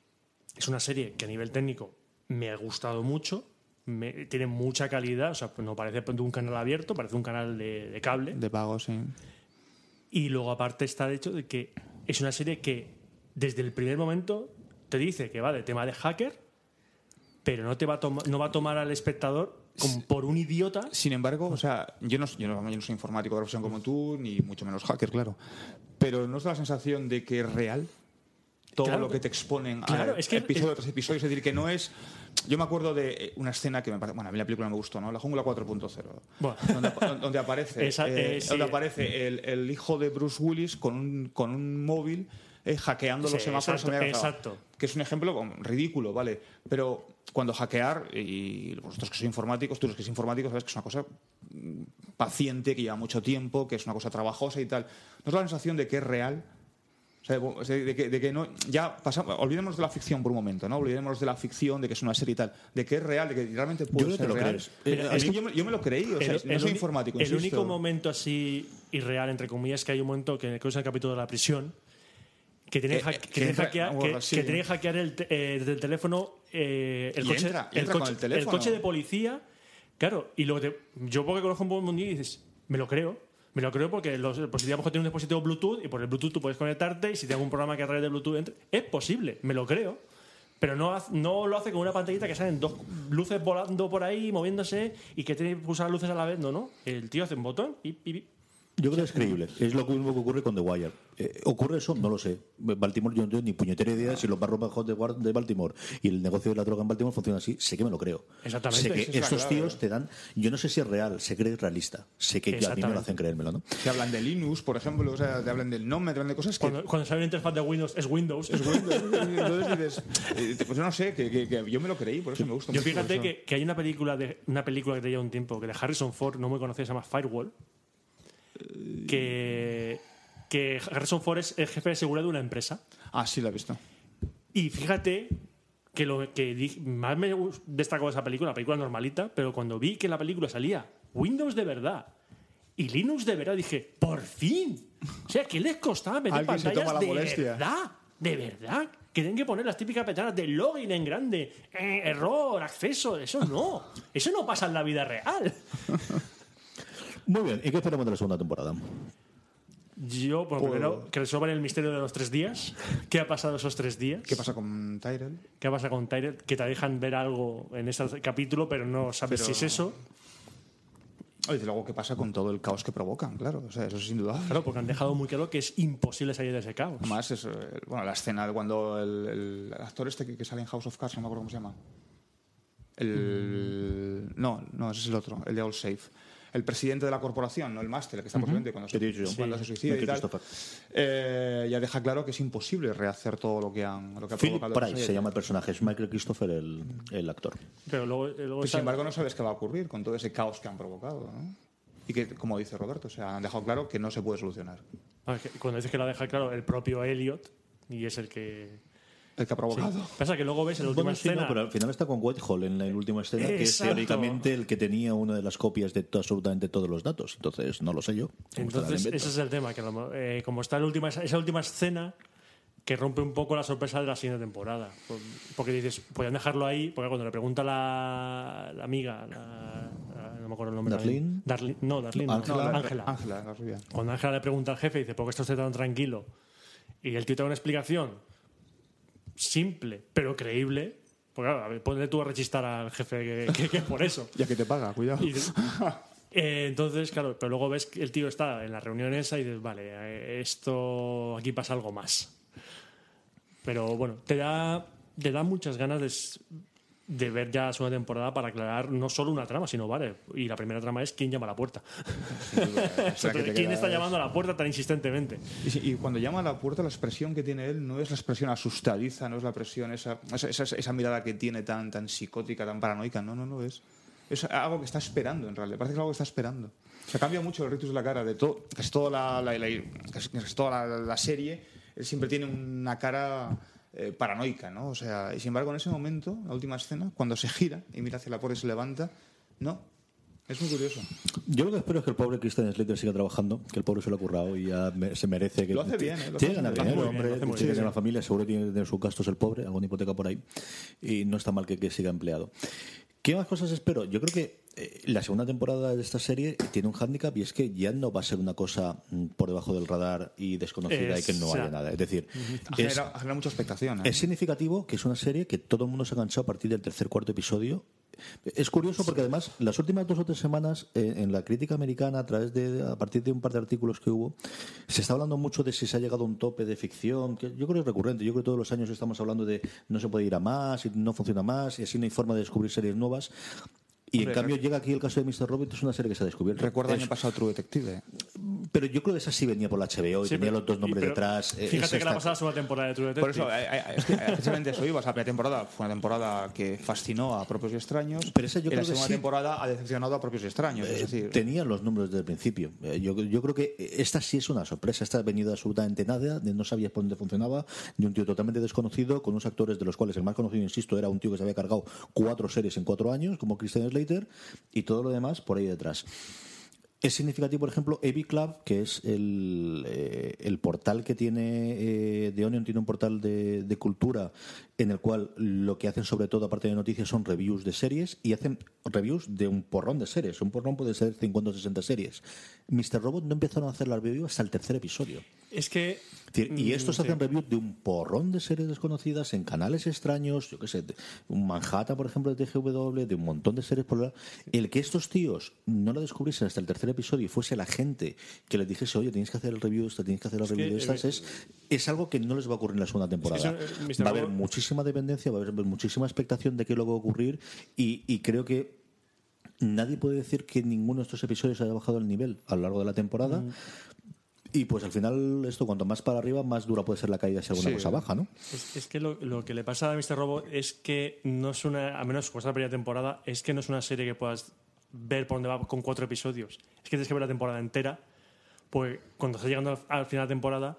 Speaker 3: es una serie que a nivel técnico me ha gustado mucho, me- tiene mucha calidad, o sea, pues no parece un canal abierto, parece un canal de, de cable.
Speaker 2: De pago, sí.
Speaker 3: Y luego aparte está el hecho de que es una serie que desde el primer momento te dice que va de tema de hacker, pero no te va a no va a tomar al espectador como por un idiota.
Speaker 2: Sin embargo, o sea, yo no, yo no, yo no soy informático de profesión como tú, ni mucho menos hacker, claro. Pero ¿no es la sensación de que es real? Todo
Speaker 3: Claro.
Speaker 2: lo que te exponen
Speaker 3: Claro,
Speaker 2: a
Speaker 3: es que-
Speaker 2: episodio tras episodio. Es decir, que no es... Yo me acuerdo de eh, una escena que me parece... Bueno, a mí la película me gustó, ¿no? La Jungla 4.0.
Speaker 3: Bueno.
Speaker 2: Donde, donde [laughs] aparece,
Speaker 3: Esa-
Speaker 2: eh,
Speaker 3: eh, sí.
Speaker 2: donde aparece el, el hijo de Bruce Willis con un, con un móvil eh, hackeando los
Speaker 3: Sí,
Speaker 2: semáforos.
Speaker 3: exacto, exacto.
Speaker 2: Que es un ejemplo ridículo, ¿vale? Pero cuando hackear, y vosotros que sois informáticos, tú los que sois informáticos, sabes que es una cosa mm, paciente, que lleva mucho tiempo, que es una cosa trabajosa y tal. ¿No es la sensación de que es real? O sea, de, que, de que no, ya pasamos, olvidémonos de la ficción por un momento, ¿no? Olvidémonos de la ficción, de que es una serie y tal, de que es real, de que realmente puede
Speaker 1: creo que
Speaker 2: ser
Speaker 1: lo
Speaker 2: real.
Speaker 1: Eh,
Speaker 2: es que yo me, yo me lo creí, o sea, no soy informático.
Speaker 3: el
Speaker 2: insisto.
Speaker 3: único momento así irreal, entre comillas, que hay un momento que que es el capítulo de la prisión, que tiene,
Speaker 2: Eh,
Speaker 3: que,
Speaker 2: eh,
Speaker 3: que
Speaker 2: que
Speaker 3: hackear,
Speaker 2: bueno,
Speaker 3: que,
Speaker 2: sí.
Speaker 3: que tiene que hackear el, eh, desde el teléfono eh, el, coche,
Speaker 2: entra,
Speaker 3: el,
Speaker 2: entra
Speaker 3: coche,
Speaker 2: el teléfono.
Speaker 3: coche de policía. Claro, y lo que te- yo porque conozco un el mundo y dices, me lo creo. Me lo creo porque los dispositivos tienen un dispositivo Bluetooth y por el Bluetooth tú puedes conectarte y si tienes algún programa que a través de Bluetooth entre, es posible, me lo creo. Pero no, no lo hace con una pantallita que salen dos luces volando por ahí, moviéndose y que tiene que pulsar luces a la vez. No, no. El tío hace un botón y, y-
Speaker 1: Yo creo que es creíble. Es lo mismo que ocurre con The Wire. Eh, ¿Ocurre eso? No lo sé. Baltimore, yo no tengo ni puñetera idea si los barros bajos de, de Baltimore y el negocio de la droga en Baltimore funciona así. Sé que me lo creo.
Speaker 3: Exactamente,
Speaker 1: Sé que
Speaker 2: la
Speaker 1: estos
Speaker 2: clave,
Speaker 1: tíos te dan. Yo no sé si es real, sé que es realista. Sé que a mí me lo hacen creérmelo, ¿no?
Speaker 2: Te hablan de Linux, por ejemplo, o sea, te hablan del nombre, te hablan de cosas que.
Speaker 3: cuando, cuando sale una interfaz de Windows es Windows. Es [laughs]
Speaker 2: Entonces dices, eh, pues yo no sé, que, que- que yo me lo creí, por eso me gusta
Speaker 3: Yo
Speaker 2: mucho,
Speaker 3: fíjate
Speaker 2: eso.
Speaker 3: que, que hay una película de una película que te lleva un tiempo que de Harrison Ford no muy conocida se llama Firewall que que Harrison Ford es el jefe de seguridad de una empresa
Speaker 2: Ah, sí, lo he visto.
Speaker 3: y fíjate que lo que más me destacó de esa película, la película normalita, pero cuando vi que en la película salía Windows de verdad y Linux de verdad, dije, ¡por fin! O sea, ¿qué les costaba meter pantallas
Speaker 2: la
Speaker 3: de
Speaker 2: molestia.
Speaker 3: verdad? De verdad. Que tienen que poner las típicas pestañas de login en grande, eh, error, acceso, eso no. Eso no pasa en la vida real.
Speaker 1: Muy bien. ¿Y qué esperamos de la segunda temporada?
Speaker 3: Yo, por
Speaker 2: Pues-
Speaker 3: primero, que resuelvan el misterio de los tres días. ¿Qué ha pasado esos tres días?
Speaker 2: ¿Qué pasa con Tyrell?
Speaker 3: ¿Qué pasa con Tyrell? Que te dejan ver algo en ese capítulo, pero no sabes
Speaker 2: Pero-
Speaker 3: si es eso.
Speaker 2: Y desde luego, ¿qué pasa con todo el caos que provocan? Claro, o sea, eso es sin duda.
Speaker 3: Claro, porque han dejado muy claro que es imposible salir de ese caos.
Speaker 2: Además, es, eh, bueno, la escena de cuando el, el actor este que, que sale en House of Cards, no me acuerdo cómo se llama. El, no, no, ese es el otro, el de All Safe. El presidente de la corporación, no el máster, el que está posiblemente cuando,
Speaker 1: Que
Speaker 2: se, cuando
Speaker 1: Sí.
Speaker 2: se suicida y tal, eh, ya deja claro que es imposible rehacer todo lo que han lo que ha provocado
Speaker 1: Price se llama el personaje. Es Michael Christopher el, el actor.
Speaker 3: Pero luego, está-
Speaker 2: sin embargo, no sabes qué va a ocurrir con todo ese caos que han provocado. ¿no? Y que, como dice Roberto, o sea, han dejado claro que no se puede solucionar.
Speaker 3: Ah, cuando dices que lo deja claro el propio Elliot, y es el que.
Speaker 2: El que ha
Speaker 3: Sí.
Speaker 2: provocado.
Speaker 3: Pasa que luego ves en la última
Speaker 1: Bueno, sí, no,
Speaker 3: escena.
Speaker 1: pero al final está con Whitehall en la última escena, que es
Speaker 3: Exacto.
Speaker 1: teóricamente el que tenía una de las copias de absolutamente todos los datos. Entonces, no lo sé yo.
Speaker 3: Entonces, ese es el tema, que a lo mo- eh, como está la última, esa última escena que rompe un poco la sorpresa de la siguiente temporada. Por- Porque dices, podían dejarlo ahí, porque cuando le pregunta la, la amiga, la- la- no me acuerdo el nombre.
Speaker 1: ¿Darlene?
Speaker 3: Darli- no, Darlene, no,
Speaker 1: Ángela.
Speaker 2: la-
Speaker 3: Ángela. Cuando Ángela le pregunta al jefe, dice, ¿por qué está usted tan tranquilo? Y el tío te da una explicación simple, pero creíble. Porque claro, a ver, ponle tú a rechistar al jefe que, que- que es por eso. [laughs]
Speaker 2: Ya que te paga, cuidado.
Speaker 3: Y Eh, entonces, claro, pero luego ves que el tío está en la reunión esa y dices, vale, eh, esto aquí pasa algo más. Pero bueno, te da, te da muchas ganas de, de ver ya la segunda temporada para aclarar no solo una trama, sino vale. Y la primera trama es quién llama a la puerta.
Speaker 2: O sea, [laughs]
Speaker 3: ¿Quién
Speaker 2: quedas-
Speaker 3: está llamando a la puerta tan insistentemente?
Speaker 2: Y, y cuando llama a la puerta, la expresión que tiene él no es la expresión asustadiza, no es la presión, esa, esa, esa- esa mirada que tiene tan, tan psicótica, tan paranoica. No, no, no es. Es algo que está esperando, en realidad. Parece que es algo que está esperando. O sea, cambia mucho el ritus de la cara de todo. Casi toda la, la- la- casi- casi toda la, la serie, él siempre tiene una cara eh, paranoica, ¿no? O sea, y sin embargo, en ese momento, la última escena, cuando se gira y mira hacia la puerta y se levanta, no. Es muy curioso.
Speaker 1: Yo lo que espero es que el pobre Christian Slater siga trabajando, que el pobre se lo ha currado y ya me- se merece que
Speaker 2: Lo hace bien, ¿eh? Lo
Speaker 1: tiene
Speaker 2: hace
Speaker 1: ganas dinero, hombre, tiene que tener una familia, seguro tiene que tener sus gastos el pobre, alguna hipoteca por ahí y no está mal que, que siga empleado. ¿Qué más cosas espero? Yo creo que eh, la segunda temporada de esta serie tiene un hándicap y es que ya no va a ser una cosa mm, por debajo del radar y desconocida y que no haya nada. Es decir, es,
Speaker 2: Genera, genera mucha expectación. ¿eh?
Speaker 1: es significativo que es una serie que todo el mundo se ha cansado a partir del tercer cuarto episodio. Es curioso porque además las últimas dos o tres semanas eh, en la crítica americana a través de a partir de un par de artículos que hubo se está hablando mucho de si se ha llegado a un tope de ficción que yo creo que es recurrente. Yo creo que todos los años estamos hablando de no se puede ir a más y no funciona más y así no hay forma de descubrir series nuevas Y en cambio llega aquí el caso de Mr. Robot, es una serie que se ha descubierto.
Speaker 2: Recuerda el
Speaker 1: Es-
Speaker 2: año pasado True Detective.
Speaker 1: Pero yo creo que esa sí venía por la HBO y
Speaker 3: Sí,
Speaker 1: tenía
Speaker 3: pero-
Speaker 1: los dos nombres detrás. Eh,
Speaker 3: Fíjate
Speaker 1: esa
Speaker 3: que la pasada segunda temporada de True Detective.
Speaker 2: Por eso, eh, eh, es que precisamente eso iba. O sea, la primera temporada fue una temporada que fascinó a propios y extraños.
Speaker 1: Pero esa yo
Speaker 2: y
Speaker 1: creo
Speaker 2: la
Speaker 1: que
Speaker 2: segunda
Speaker 1: sí.
Speaker 2: temporada ha decepcionado a propios y extraños.
Speaker 1: Eh,
Speaker 2: es decir,
Speaker 1: Tenían los números desde el principio. Yo, yo creo que esta sí es una sorpresa. Esta ha venido absolutamente nada, de no sabías por dónde funcionaba, de un tío totalmente desconocido, con unos actores de los cuales el más conocido, insisto, era un tío que se había cargado cuatro series en cuatro años, como Christian Slater, y todo lo demás por ahí detrás. Es significativo, por ejemplo, AV Club, que es el, eh, el portal que tiene eh, Onion, tiene un portal de, de cultura en el cual lo que hacen sobre todo, aparte de noticias, son reviews de series y hacen reviews de un porrón de series. Un porrón puede ser 50 o 60 series. Mr. Robot no empezaron a hacer las reviews hasta el tercer episodio.
Speaker 3: Es que.
Speaker 1: Es y
Speaker 3: mm,
Speaker 1: estos
Speaker 3: sí.
Speaker 1: hacen reviews de un porrón de series desconocidas en canales extraños, yo qué sé, de- un Manhattan, por ejemplo, de TGW, de un montón de series por la- El que estos tíos no lo descubriesen hasta el tercer episodio y fuese la gente que les dijese, oye, tenéis que hacer el review de esta, tenéis que hacer el
Speaker 3: Es
Speaker 1: review
Speaker 3: que,
Speaker 1: de estas,
Speaker 3: eh,
Speaker 1: es, es algo que no les va a ocurrir en la segunda temporada.
Speaker 3: eh,
Speaker 1: va a haber muchísima dependencia, va a haber muchísima expectación de qué es lo va a ocurrir y, y creo que nadie puede decir que ninguno de estos episodios haya bajado el nivel a lo largo de la temporada.
Speaker 3: Mm.
Speaker 1: Y pues al final, esto cuanto más para arriba, más dura puede ser la caída si alguna
Speaker 2: Sí.
Speaker 1: cosa baja, ¿no?
Speaker 3: Es, es que lo, lo que le pasa a Mr. Robot es que no es una, a menos con esta primera temporada, es que no es una serie que puedas ver por dónde va con cuatro episodios. Es que tienes que ver la temporada entera, pues cuando estás llegando al, al final de temporada,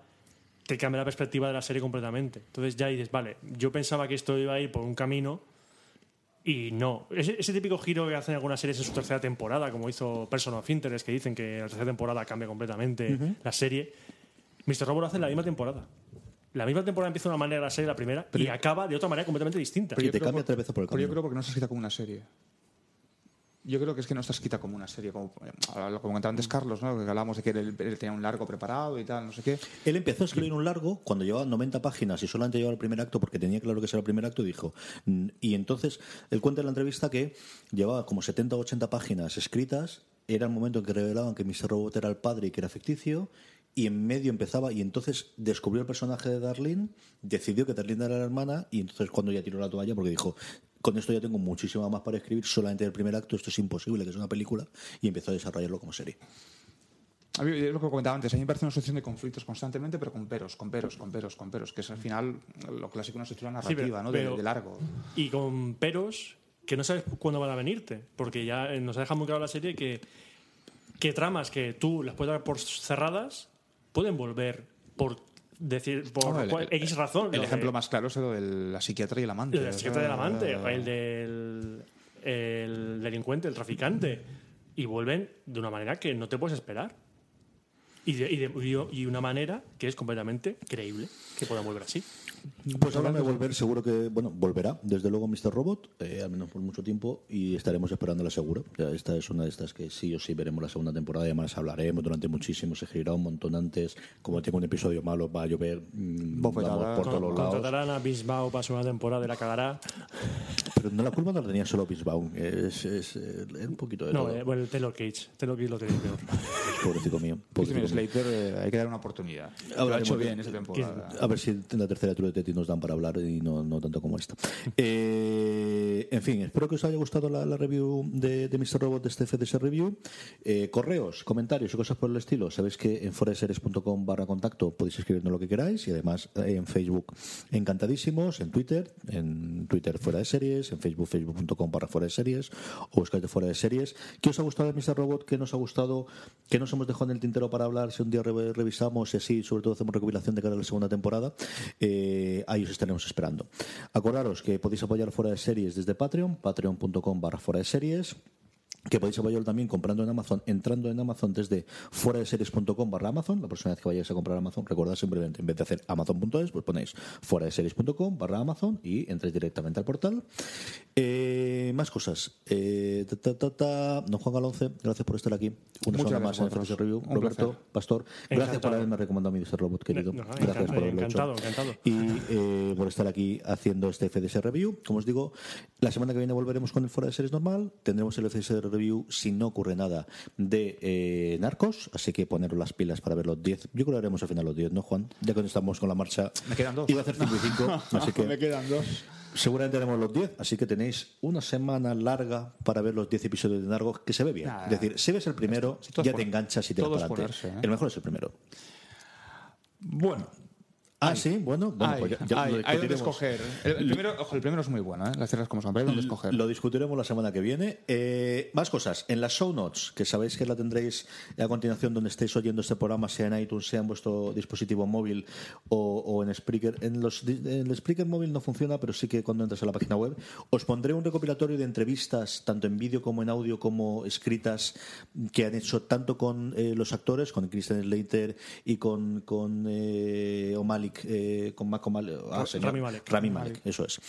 Speaker 3: te cambia la perspectiva de la serie completamente. Entonces ya dices, vale, yo pensaba que esto iba a ir por un camino y no. Ese, ese típico giro que hacen algunas series en su tercera temporada, como hizo Person of Interest, que dicen que la tercera temporada cambia completamente la serie. Mr. Robot lo hace en la misma temporada. La misma temporada empieza de una manera la serie, la primera, y acaba de otra manera completamente distinta.
Speaker 1: Pero-
Speaker 2: yo
Speaker 1: te
Speaker 2: creo
Speaker 1: cambia
Speaker 2: por-
Speaker 1: tres veces por el
Speaker 2: pero yo creo porque no está escrita como una serie. Yo creo que es que no está escrita como una serie. Como, eh, lo comentaba antes Carlos, ¿no? que hablábamos de que él, tenía un largo preparado y tal, no sé qué.
Speaker 1: Él empezó a escribir un largo cuando llevaba 90 páginas y solamente llevaba el primer acto porque tenía claro que era el primer acto dijo. mm, Y entonces él cuenta en la entrevista que llevaba como 70 o 80 páginas escritas. Era el momento en que revelaban que Mr. Robot era el padre y que era ficticio. Y en medio empezaba, y entonces descubrió el personaje de Darlene, decidió que Darlene era la hermana, y entonces cuando ya tiró la toalla, porque dijo, con esto ya tengo muchísimo más para escribir, solamente el primer acto, esto es imposible, que es una película, y empezó a desarrollarlo como serie.
Speaker 2: A mí, es lo que comentaba antes, a mí me parece una sucesión de conflictos constantemente, pero con peros, con peros, con peros, con peros, que es al final lo clásico de una estructura
Speaker 3: Sí,
Speaker 2: narrativa,
Speaker 3: pero-
Speaker 2: ¿no? De-
Speaker 3: pero-
Speaker 2: de, largo.
Speaker 3: Y con peros que no sabes cuándo van a venirte, porque ya eh, nos ha dejado muy claro la serie que, que tramas que tú las puedes dar por cerradas pueden volver por decir por
Speaker 2: el- el-
Speaker 3: X razón.
Speaker 2: El
Speaker 3: Lo
Speaker 2: ejemplo
Speaker 3: de-
Speaker 2: más claro es el de la psiquiatra y el amante.
Speaker 3: el del psiquiatra del amante,
Speaker 2: Eh,
Speaker 3: el del el delincuente, el traficante, y vuelven de una manera que no te puedes esperar. Y de, y de- y una manera que es completamente creíble que puedan volver así.
Speaker 1: Pues hablando de volver, seguro que, bueno, volverá, desde luego Mr. Robot, eh, al menos por mucho tiempo, y estaremos esperándola seguro. Ya esta es una de estas que sí o sí veremos la segunda temporada, y además hablaremos durante muchísimo, se girará un montón antes. Como tengo un episodio malo, va a llover mm,
Speaker 2: Bofetada.
Speaker 1: vamos, por todos los lados.
Speaker 3: Contratarán a Bisbao para su temporada y la cagará.
Speaker 1: Pero no la culpa no la tenía solo Bisbaum, es, es, eh, es un poquito de
Speaker 3: No, eh, bueno, el Taylor Cage. Taylor Cage lo tiene peor. [laughs]
Speaker 1: Pobrecito mío.
Speaker 2: Christian
Speaker 1: pobrecito mío.
Speaker 2: Slater eh, hay que dar una oportunidad. Lo ha hecho bien esa temporada.
Speaker 1: A ver si en la tercera True Detective nos dan para hablar y no, no tanto como esta. [laughs] Eh, en fin, espero que os haya gustado la, la review de, de Mr. Robot de este FDS Review. Eh, correos, comentarios y cosas por el estilo. Sabéis que en foreseries.com barra contacto podéis escribirnos lo que queráis y además eh, en Facebook encantadísimos, en Twitter, en Twitter fuera de series, en Facebook facebook.com barra fuera de series o buscáis de fuera de series. ¿Qué os ha gustado de Mr. Robot? ¿Qué nos ha gustado? ¿Qué nos hemos dejado en el tintero para hablar? Si un día re- revisamos y así, sobre todo hacemos recopilación de cara a la segunda temporada, eh, ahí os estaremos esperando. Acordaros que podéis apoyar fuera de series desde Patreon, patreon.com barra fuera de series que podéis apoyar también comprando en Amazon, entrando en Amazon desde fuera de series.com barra Amazon. La próxima vez que vayáis a comprar Amazon, recordad simplemente, en vez de hacer amazon.es, pues ponéis fuera de series.com barra Amazon y entréis directamente al portal. Eh, más cosas. Eh, ta, ta, ta. Don Juan Galonce, gracias por estar aquí. Una
Speaker 2: Muchas
Speaker 1: semana
Speaker 2: gracias
Speaker 1: más en
Speaker 2: a
Speaker 1: Review.
Speaker 2: Un
Speaker 1: Roberto,
Speaker 2: placer.
Speaker 1: Pastor, gracias por
Speaker 3: Encantado.
Speaker 1: haberme recomendado mi Robot, querido.
Speaker 3: No, no,
Speaker 1: gracias
Speaker 3: encantado,
Speaker 1: por haberlo
Speaker 3: encantado,
Speaker 1: hecho.
Speaker 3: encantado.
Speaker 1: Y eh, por estar aquí haciendo este FDS Review. Como os digo, la semana que viene volveremos con el Fuera de Series normal. Tendremos el FDS review, si no ocurre nada, de eh, Narcos. Así que poneros las pilas para ver los 10. Yo creo que haremos al final los 10, ¿no, Juan? Ya que estamos con la marcha.
Speaker 2: Me quedan dos.
Speaker 1: Iba a hacer 5 y 5, [laughs] así que
Speaker 2: Me quedan dos.
Speaker 1: seguramente haremos los 10. Así que tenéis una semana larga para ver los 10 episodios de Narcos, que se ve bien.
Speaker 2: Nada.
Speaker 1: es decir, si ves el primero,
Speaker 2: Si
Speaker 1: ya te enganchas y te vas para adelante.
Speaker 2: ¿eh?
Speaker 1: El mejor es el primero.
Speaker 2: Bueno,
Speaker 1: Ah, sí, bueno, bueno
Speaker 2: hay,
Speaker 1: pues ya, ya
Speaker 2: hay,
Speaker 1: lo
Speaker 2: hay donde escoger. El, el primero, ojo, el primero es muy bueno, ¿eh? las cierras como son, pero hay donde escoger.
Speaker 1: Lo discutiremos la semana que viene. Eh, más cosas. En las show notes, que sabéis que la tendréis a continuación donde estéis oyendo este programa, sea en iTunes, sea en vuestro dispositivo móvil o, o en Spreaker. En, los, en el Spreaker móvil no funciona, pero sí que cuando entras a la página web, os pondré un recopilatorio de entrevistas, tanto en vídeo como en audio, como escritas, que han hecho tanto con eh, los actores, con Christian Slater y con, con eh, Eh, con Mac O'Malley- ah,
Speaker 3: Rami Malek.
Speaker 1: Rami Malek, eso es.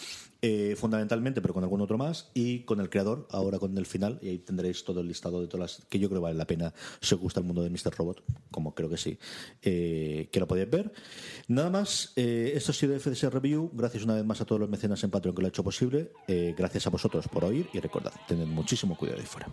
Speaker 1: Eh, fundamentalmente, pero con algún otro más, y con el creador, ahora con el final, y ahí tendréis todo el listado de todas las que yo creo vale la pena si os gusta el mundo de Mr. Robot, como creo que sí, eh, que lo podéis ver. Nada más, esto ha sido FDS Review. Gracias una vez más a todos los mecenas en Patreon que lo ha hecho posible. Gracias a vosotros por oír y recordad, tened muchísimo cuidado ahí fuera.